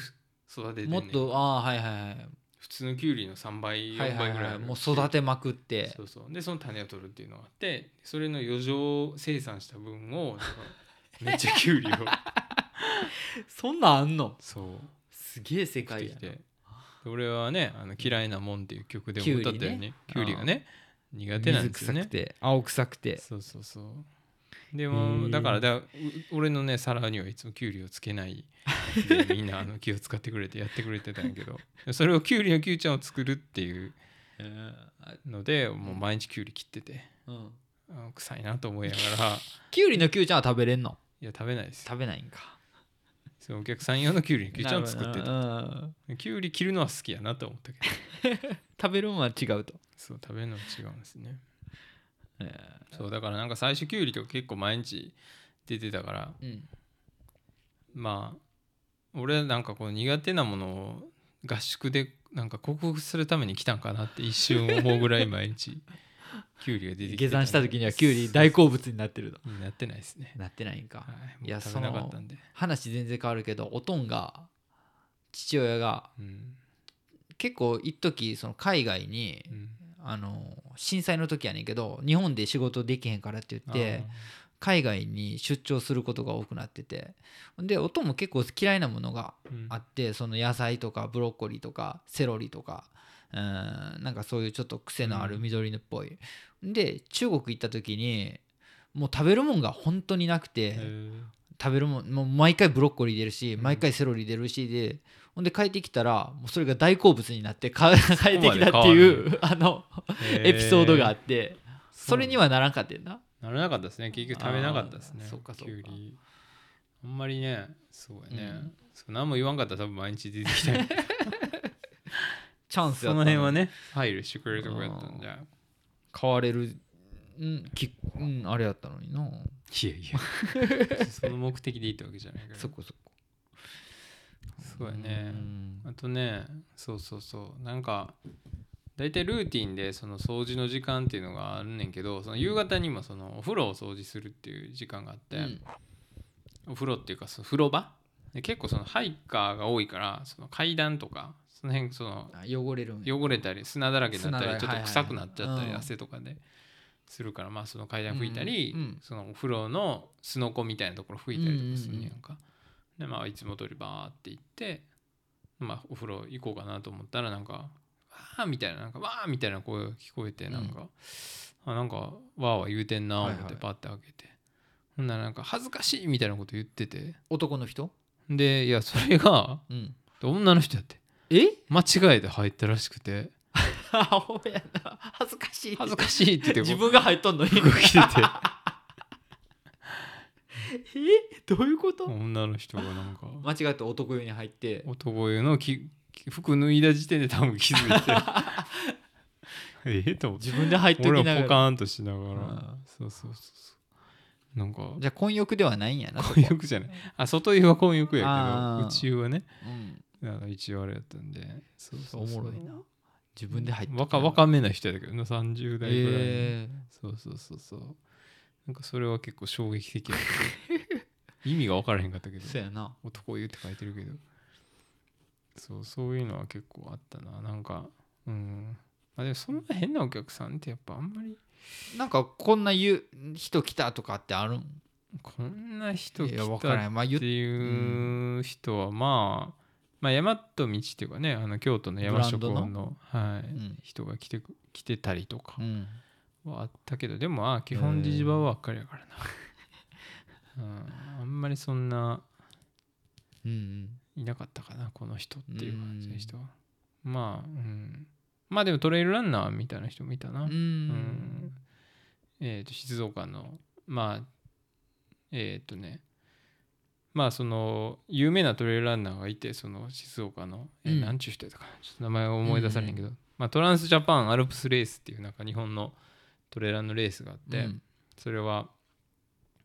育ててんねん。もっとああはいはいはい普通のキュウリの3倍4はいはい。倍ぐらいあるはいもう育てまくって。そうそう。でその種を取るっていうのがあってそれの余剰生産した分を めっちゃキュウリを。そんなんあんの？そう。すげえ世界やな。俺はね「あの嫌いなもん」っていう曲でも歌ったよね。キュウリがね苦手なんですよね。青臭くて。そうそうそうでへもーだからだう俺のね皿にはいつもキュウリをつけないで みんなあの気を使ってくれてやってくれてたんやけどそれをキュウリのキュウちゃんを作るっていうのでもう毎日キュウリ切っててうん。あ臭いなと思いながら。キュウリのキュウちゃんは食べれんの？いや食べないです。食べないんか。そうお客さん用のキュウリのキュウちゃんを作ってたほどうん。キュウリ切るのは好きやなと思ったけど。食べるのは違うと。そう食べるのは違うんですねえそうだからなんか最初キュウリとか結構毎日出てたから。ーうん。まあ俺はなんかこの苦手なものを合宿でなんか克服するために来たんかなって一瞬思うぐらい毎日。キュウリが出てきて下山した時にはキュウリ大好物になってるとになってないですね。なってないんか。はいいやもう食べなかったんで。話全然変わるけどおとんが父親がうん。結構一時その海外にうんあの震災の時やねんけど日本で仕事できへんからって言って海外に出張することが多くなってて。でおとんも結構嫌いなものがあーうん。あってその野菜とかブロッコリーとかセロリとかうんなんかそういうちょっと癖のある緑のっぽい、で中国行った時にもう食べるもんが本当になくて、食べるもんもう毎回ブロッコリー出るしうん。毎回セロリ出るしでほんで帰ってきたらもうそれが大好物になってか帰ってきたっていうあのエピソードがあってそれにはならんかったんな。ならなかったですね。結局食べなかったですね。そっかそっか。あんまりねそうやね、うん。そう何も言わんかったら多分毎日出てきたいチャンスそやったの辺はね配慮してくれるとこやったんじゃ。買われるうんきうんあれやったのにな。いやいや。その目的でいいってわけじゃないから。そこそこそうやね。うん。あとねそうそうそう。なんか大体ルーティンでその掃除の時間っていうのがあるねんけどその夕方にもそのお風呂を掃除するっていう時間があって、うん。お風呂っていうかその風呂場？で結構そのハイカーが多いからその階段とかその辺そのあ汚れる汚れたり砂だらけになったりちょっと臭くなっちゃったりうん汗とかでするからまあその階段拭いたり、うんうん。そのお風呂のすのこみたいなところ拭いたりとかするんやんか、でまあいつも通りバーって行ってまあお風呂行こうかなと思ったらなんかわーみたいななんかわーみたいな声が聞こえてなんか、あなんかわーわー言うてんな思ってパッて開けて、ほんならなんか恥ずかしいみたいなこと言ってて。男の人？でいやそれがうん。女の人やって。え？間違えて入ったらしくて。恥ずかしい。恥ずかしいって言って自分が入っとんのに。服着てて え？どういうこと？女の人がなんか。間違って男湯に入って。男湯のき服脱いだ時点で多分気づいて。え？えと思って。自分で入っとき俺はポながらカーンとしながら。うん。そうそうそうそう。なんか。じゃあ混浴ではないんやな混浴じゃない。あ外湯は混浴やけど内湯はね。うん。なんか一応あれやったんで。そうそうそう。おもろいな。自分で入って若若めな人やけどな。30代ぐらいの、えそうそうそうそうなんかそれは結構衝撃的やった。意味が分からへんかったけど。ー、そうやな。男湯って書いてるけど。そうそういうのは結構あったな。なんかうん。あでもそんな変なお客さんってやっぱあんまり。なんかこんな言う人来たとかってあるん？こんな人来たっていう人はまあまあ大和道っていうかねあの京都の山食ブランドのはい。うん。人が来てく来てたりとか。うんはあったけどでもあ基本ジジババばっかりやからな、うん、あんまりそんなうんいなかったかなこの人っていう感じの人は。まあうん。まあでもトレイルランナーみたいな人もいたな、うんえー、と静岡のまあえっ、とねまあその有名なトレイルランナーがいてその静岡の、えーうん。なんちゅう人やったかな。ちょっと名前が思い出されへんけど、まあ、トランスジャパンアルプスレースっていうなんか日本のトレーラーのレースがあって、うん。それは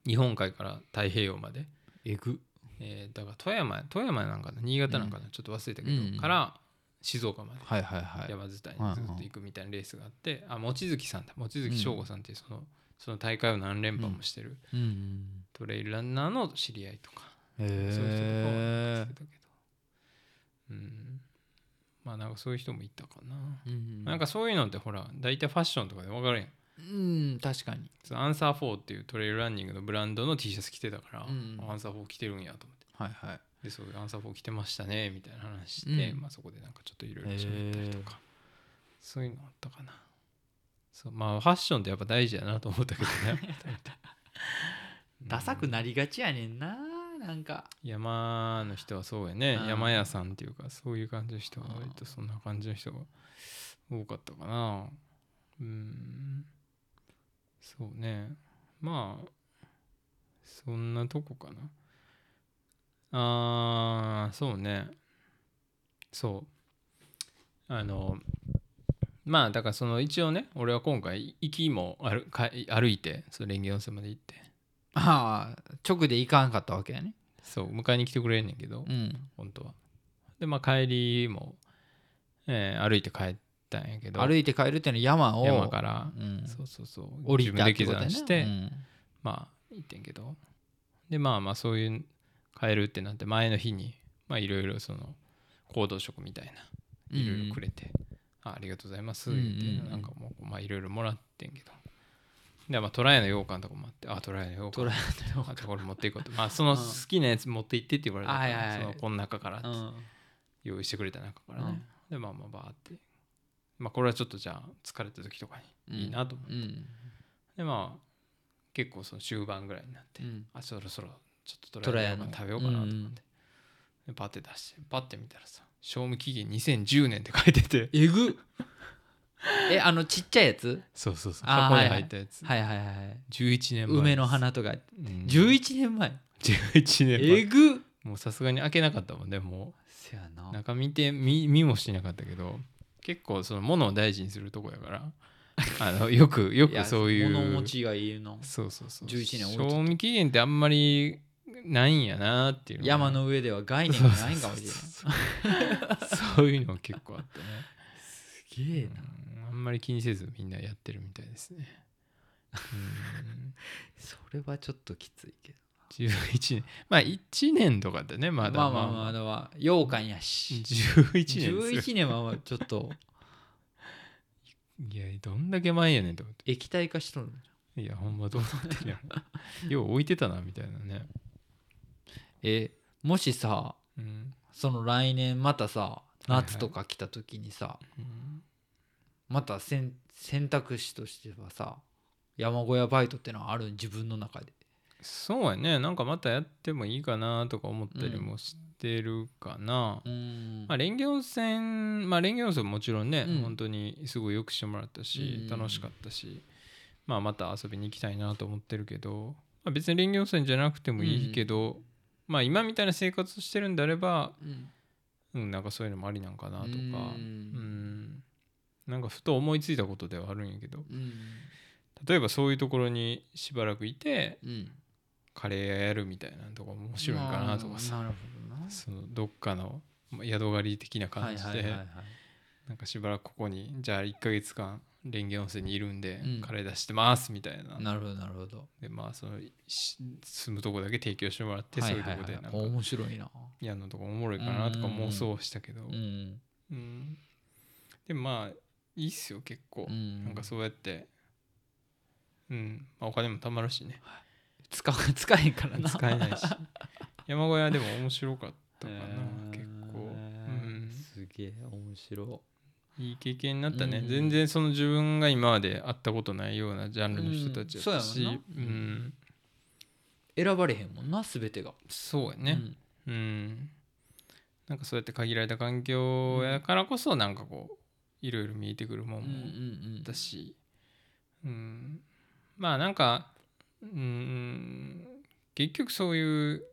日本海から太平洋まで、えぐ。えーだから富山富山なんかな新潟なんかな、ちょっと忘れたけど、うんから静岡まで。はいはいはい。山伝いにずっと行くみたいなレースがあって、あ望月さんだ。望月翔吾さんっていうその,、その大会を何連覇もしてるうんうんトレイルランナーの知り合いとか、へそういう人とかはえ来てたけど、うん、まあなんかそういう人もいたかな、うんなんかそういうのってほら大体ファッションとかで分かるやんうん確かに。アンサー4っていうトレイルランニングのブランドの T シャツ着てたから、うん。アンサー4着てるんやと思って。はいはい。でそうアンサー4着てましたねみたいな話して、うん。まあ、そこでなんかちょっといろいろ喋ったりとか。そういうのあったかな。そうまあファッションってやっぱ大事やなと思ったけどね。ダサくなりがちやねんななんか。山の人はそうやね。うん。山屋さんっていうかそういう感じの人は割とそんな感じの人が多かったかな。うんそうね。まあそんなとこかな。あーそうね。そう。あのまあだからその一応ね俺は今回行きも歩か歩いてその蓮華温泉まで行って。ああ直で行かんかったわけやね。そう迎えに来てくれんねんけど、うん。本当は。でまあ帰りも、えー歩いて帰ったんやけど歩いて帰るっていうのは山を山から、うん。そうそうそう降りたっ自分で下てことやね。山して、うん。まあ行ってんけど。でまあまあそういう帰るってなって前の日にまあいろいろその行動食みたいないろいろくれて、あありがとうございますって、うんうん。うんなんかもうまあいろいろもらってんけど。でまあトライの羊羹とかもあってあトライの羊羹。トライのあじゃあこれ持っていこうと。まあその好きなやつ持って行ってって言われたから、はいはいはい。そのこの中からってうん。用意してくれた中からね、でまあまあバーってまあこれはちょっとじゃあ疲れた時とかにいいなと思って、うん。でまあ結構その終盤ぐらいになって、うん。あそろそろちょっとトライの食べようかなと思って、でパッて出してパッて見たらさ賞味期限2010年って書いてて。えぐえあのちっちゃいやつ？そうそうそう。箱に入ったやつ、はいはい。はい11年前。梅の花とか。うん。11年前。11年前。えぐもうさすがに開けなかったもんねもせやな。う中見て見見もしなかったけど結構その物を大事にするとこやから。あのよくよくそういう。物持ちがいいの。そうそうそう。11年賞味期限ってあんまりないんやなっていう山の上では概念がないんかもしれない そういうのが結構あってね。すげえな。うんあんまり気にせずみんなやってるみたいですね。うん。それはちょっときついけど11年。まあ1年とかでねまだ。まあまあまあだは羊羹やし。11年ですよ。11年はまあちょっと。いやどんだけ前やねんと思っ液体化しとるていやほんまどうなってんやろ よう置いてたなみたいなね。えもしさうん。その来年またさはいはい夏とか来た時にさ、うん。また選選択肢としてはさ山小屋バイトってのはある自分の中でそうやね。なんかまたやってもいいかなとか思ったりもしてるかな、うん。まあ、蓮華温泉まあ蓮華温泉ももちろんね、うん。本当にすごいよくしてもらったし、うん。楽しかったし、まあ、また遊びに行きたいなと思ってるけど、まあ、別に蓮華温泉じゃなくてもいいけど、まあ今みたいな生活をしてるんであれば、うん。うん、なんかそういうのもありなんかなとか、ううんん。なんかふと思いついたことではあるんやけど。うん。例えばそういうところにしばらくいてうんカレー屋やるみたいなとかも面白いかなとかさ、そのどっかのまあ宿狩り的な感じで、はいはいはいはい。なんかしばらくここにじゃあ1ヶ月間蓮華温泉にいるんで、うん。カレー出してますみたいな。なるほどなるほど。でまあそのし住むとこだけ提供してもらって、はいそういうとはいはいこでなんか面白いな。やるのとかおもろいかなとか妄想したけど、うん。うん。でもまあいいっすよ結構、うん。なんかそうやって。うん、まあ、お金も貯まるしね。使う 使えんからな。使えないし。山小屋でも面白かったかな、へー。結構。げえ面白い。い経験になったね、うん。全然その自分が今まで会ったことないようなジャンルの人たちやったし、うん。選ばれへんもんな全てが。そうやね。うん、なんかそうやって限られた環境やからこそなんかこういろいろ見えてくるもんうんうんもうん。だし、うん、まあなんかうん。結局そういう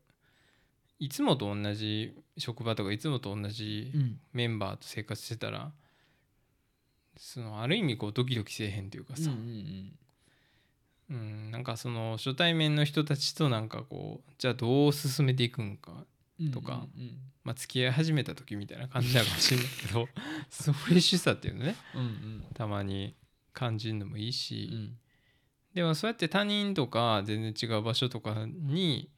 いつもと同じ職場とかいつもと同じうん。メンバーと生活してたらそのある意味こうドキドキせえへんというかさ、うんうんうん、なんかその初対面の人たちとなんかこうじゃあどう進めていくんか、うんとかうん。まあ、付き合い始めた時みたいな感じなのかもしれないけど そのフレッシュさっていうのね。うんうん。たまに感じるのもいいし、うんでもそうやって他人とか全然違う場所とかに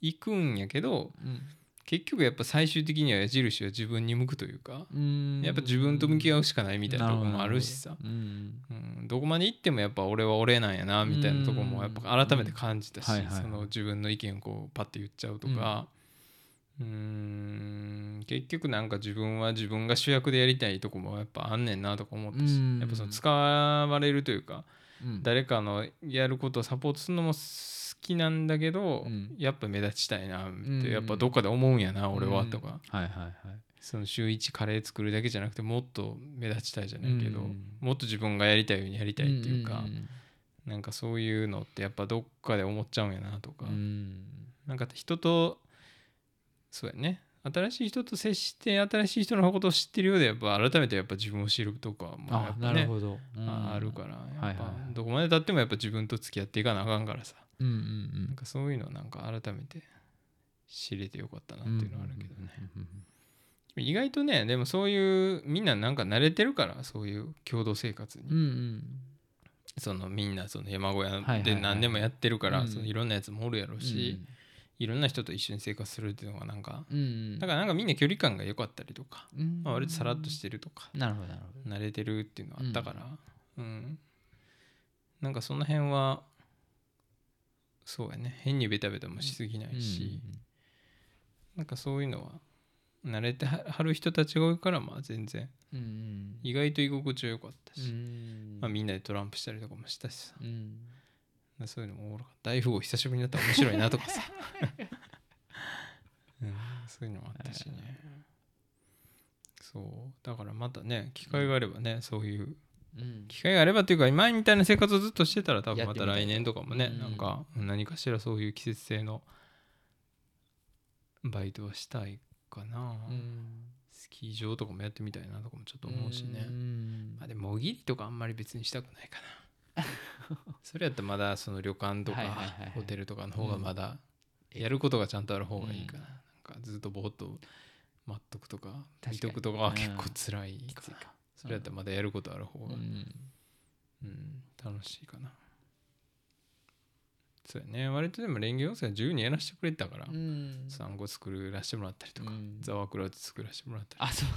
行くんやけどうん結局やっぱ最終的には矢印は自分に向くというか、うん。やっぱ自分と向き合うしかないみたいなところもあるしさ。うんうん、どこまで行ってもやっぱ俺は俺なんやなみたいなところもやっぱ改めて感じたし、その自分の意見をこうパッて言っちゃうとか、うーん。結局なんか自分は自分が主役でやりたいとこもやっぱあんねんなとか思ったし、うん。やっぱその使われるというかうん誰かのやることをサポートするのも好きなんだけど、うん。やっぱ目立ちたいなってうん。やっぱどっかで思うんやな、俺はとか。はいはいはい。その週1カレー作るだけじゃなくてもっと目立ちたいじゃないけど、うん。もっと自分がやりたいようにやりたいっていうか、んんなんかそういうのってやっぱどっかで思っちゃうんやなとか、うなんか人とそうやね新しい人と接して新しい人のことを知ってるようでやっぱ改めてやっぱ自分を知るとかもやあなるほど。うん。ああるからやっぱ。はいはいはい。どこまでたってもやっぱ自分と付き合っていかなあかんからさ。うんうんなんかそういうのなんか改めて知れてよかったなっていうのはあるけどね、意外とねでもそういうみんななんか慣れてるからそういう共同生活に、うんうん。そのみんなその山小屋はいはいはいで何年もやってるから、うん。そのいろんなやつもおるやろうし、いろんな人と一緒に生活するっていうのがなんかうんうん。だからなんかみんな距離感が良かったりとか、うん。まあ、割とさらっとしてるとかなるほどなるほど。慣れてるっていうのがあったから、うん。なんかその辺はそうやね。変にベタベタもしすぎないし、なんかそういうのは慣れてははる人たちが多いからまあ全然うんうん。意外と居心地は良かったし、うん。まあ、みんなでトランプしたりとかもしたしさ。うんそういうのもおもろかった。大富豪久しぶりになったら面白いなとかさ、うん、そういうのもあったしね。そう。だからまたね機会があればねそういううん。機会があればっていうか前みたいな生活をずっとしてたら多分また来年とかもねうん。なんか何かしらそういう季節性のバイトはしたいかな、うん。スキー場とかもやってみたいなとかもちょっと思うしね、うん。まあでももぎりとかあんまり別にしたくないかなそれやったらまだその旅館とかホテルとかの方がまだやることがちゃんとある方がいいかな,、なんかずっとぼーっと待っとくとか見とくとかは結構辛いか。らか。それやったらまだやることある方が、うん。うん、楽しいかなそうやね。割とでも連業温泉は自由にやらせてくれてたから、うん。産後作らせてもらったりとか、うん。ザワークラウト作らせてもらったりあそう。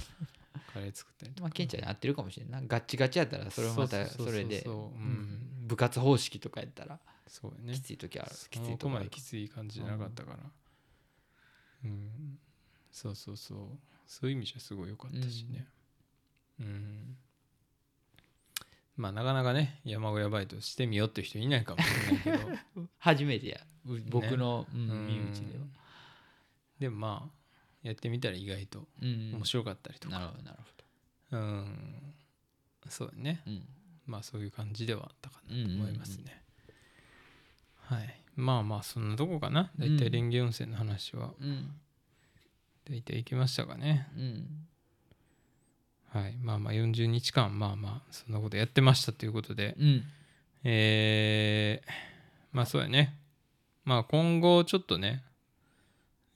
カレー作ったりとか。まあケンちゃんに合ってるかもしれんな。いガッチガチやったらそれはまたそうそうそうそう。それでそううん。部活方式とかやったらそうやね。きつい時ある。きつそいとこある。こまできつい感じじゃなかったから。うん、そうそうそう。そういう意味じゃすごい良かったしね。うん、まあなかなかね山小屋バイトしてみようっていう人いないかもしれないけど。初めてや。う僕のうんうん。身内では。でもまあやってみたら意外とうん面白かったりとか。なるほどなるほうん。そうだね。どうん。まあそういう感じではあったかなとうんうんうん。思いますね、はい。まあまあそんなとこかな。大体うん蓮華温泉の話は。うん。大体行きましたかね。うんはい。まあまあ40日間まあまあそんなことやってましたということで。うん。えーまあそうやね。まあ今後ちょっとね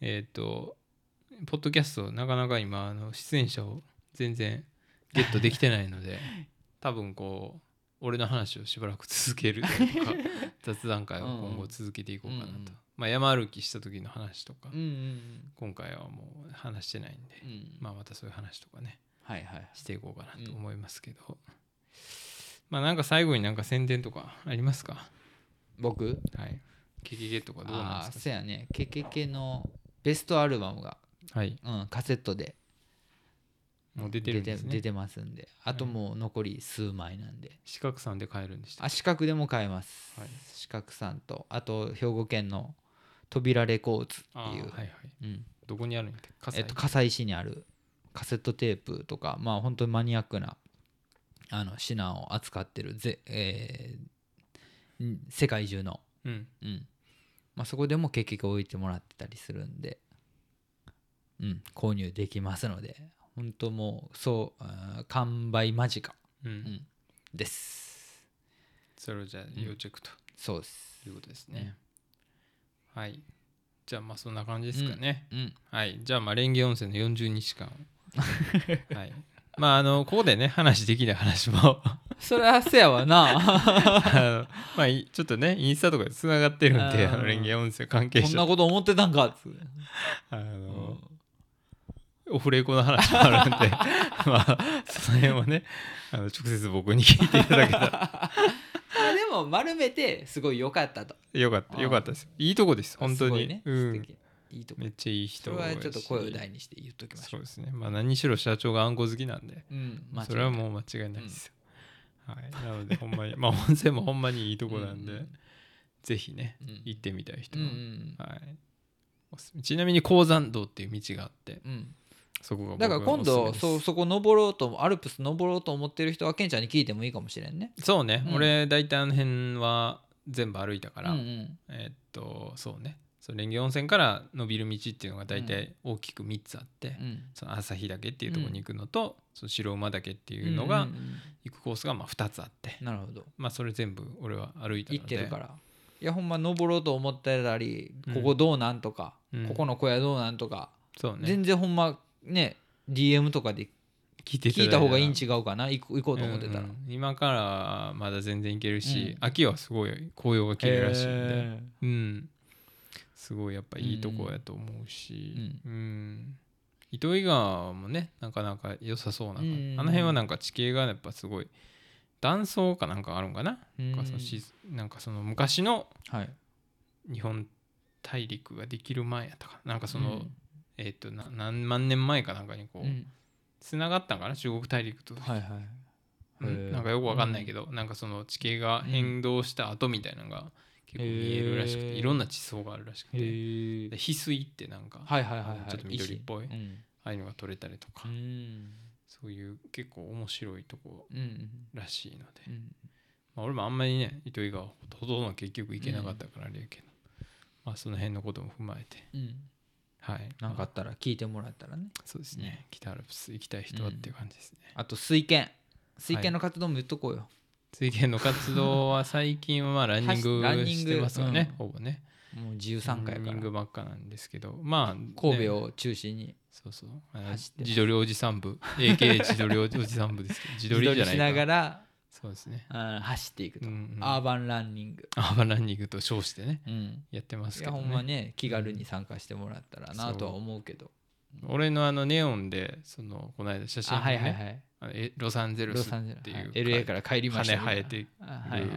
えっ、とポッドキャストなかなか今あの出演者を全然ゲットできてないので 多分こう俺の話をしばらく続けるとか 雑談会を今後続けていこうかなと、うん。うんまあ山歩きした時の話とか、うんうん。今回はもう話してないんで、うん。まあまたそういう話とかねしていこうかなと思いますけど、まあなんか最後になんか宣伝とかありますか？僕？はい。ケケケとかどうなんああですそうやね。ケケケのベストアルバムがかはい。うんカセットでもう出てるんですね。出てますんで。あともう残り数枚なんで、四角さんで買えるんでしたあ四角でも買えます、はい。四角さんとあと兵庫県の扉レコーズっていう、はいはい。うん。どこにあるんやって葛西えっと、笠井市にあるカセットテープとかまあ本当にマニアックなあの品を扱ってるぜ、えーん世界中の、うん。うん。まあ、そこでも結局置いてもらってたりするんで、うん、購入できますので。本当もうそう完売間近、うん。うん、です。それをじゃあ要チェックと。そうです。いうことですね。はい。じゃあまあそんな感じですかね。うん。はい。じゃあまあ蓮華温泉の40日間 はい。まああのここでね話できない話も。それはせやわな。あのまあいちょっとねインスタとかでつながってるんであの蓮華温泉関係こんな者こと思ってたんかっつあのオフレコの話もあるんでまあその辺はねあの直接僕に聞いていただけたら。まあでも丸めてすごい良かったと。よかったあーよかったですいいとこです本当に、ね。うん。素敵いいとこめっちゃいい人それはちょっと声を大にして言っときましょそううですね。まあ何しろ社長があんこ好きなんで。うん。間違いない。それはもう間違いないですよ、はい、なのでほんまに まあ温泉もほんまにいいとこなんで、うんぜひねうん。行ってみたい人うんは、うん。はい。おすすめちなみに鉱山道っていう道があってうん。そこが僕だから今度おすすめです。そうそこ登ろうとアルプス登ろうと思ってる人はケンちゃんに聞いてもいいかもしれんね。そうね、うん。俺大体あの辺は全部歩いたから、うんうん。えーっとそうねそう蓮華温泉から伸びる道っていうのが大体大きく3つあって、うん。その朝日岳っていうところに行くのと、その白馬岳っていうのがんんうん。行くコースがまあ2つあって、なるほど。まあそれ全部俺は歩いたので。行ってるから。いやほんま登ろうと思ってたりうん。ここどうなんとか、うん。ここの小屋どうなんとか、そうね。全然ほんまね DM とかで聞いて聞いた方がいいん違違うかな？行こ行こうと思ってたら、今からはまだ全然行けるし、うん。秋はすごい紅葉が綺麗らしいんで、へうんすごいやっぱいいとこやと思うし、ううん。糸魚川もねなかなか良さそうなうんあの辺はなんか地形がやっぱすごい断層かなんかあるんかな,、ーなんかそのしなんかその昔のはい。日本大陸ができる前やったかな？なんかその、うん。えっ、とな何万年前かなんかにこう、うん。つながったんかな？中国大陸と、はいはい。うん。なんかよくわかんないけど、なんかその地形が変動した後みたいなのが結構見えるらしくて、へー。いろんな地層があるらしくて、翡翠ってなんか、はいはいはいはい。ちょっと緑っぽい石うん。ああいうのが取れたりとか、うん。そういう結構面白いとこうんらしいので、うんまあ、俺もあんまりね糸魚川ほとんど結局行けなかったからあれやけど、まあその辺のことも踏まえてうん。はい。なんかあまあったら聞いてもらったらね。そうですね、北アルプス行きたい人はっていう感じですね、あと水拳水拳の活動も言っとこうよ、水泳の活動は最近はまあランニング してますよね、うん。ほぼね。もう13回ランニングばっかなんですけどまあ、ね神戸を中心にそうそう。自撮りおじさん部。AK 自撮りおじさん部ですけど自撮りじゃないしながから。らそうですね、うん走っていくと、うんうん。アーバンランニング、アーバンランニングと称してねうん、やってますいやけど、ね、ほんまね気軽に参加してもらったらなとは思うけど俺のあのネオンでそのこの間写真ねはいはいはい。あのえロサンゼルスっていう、はい。LA から帰りました。羽生えてるあはい。はい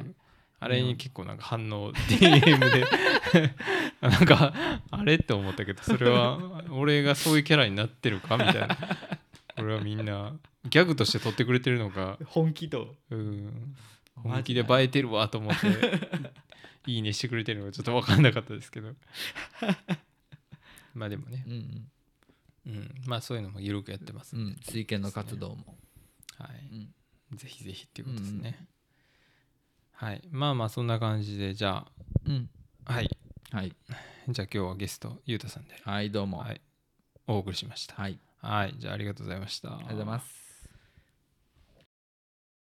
あれに結構なんか反応 DM で。なんかあれって思ったけどそれは俺がそういうキャラになってるかみたいな。これはみんなギャグとして撮ってくれてるのか。本気と。うん。マ本気で映えてるわと思っていいねしてくれてるのがちょっと分かんなかったですけど。まあでもね、うんうん、まあそういうのも緩くやってますうん。ん水拳の活動も、はい。うん。ぜひぜひっていうことですね、はい。まあまあそんな感じでじゃうん、あはい。はい。じゃあ今日はゲストゆうたさんで、はいどうも。はい、お送りしました。はい。はい。じゃあありがとうございました。ありがとうございます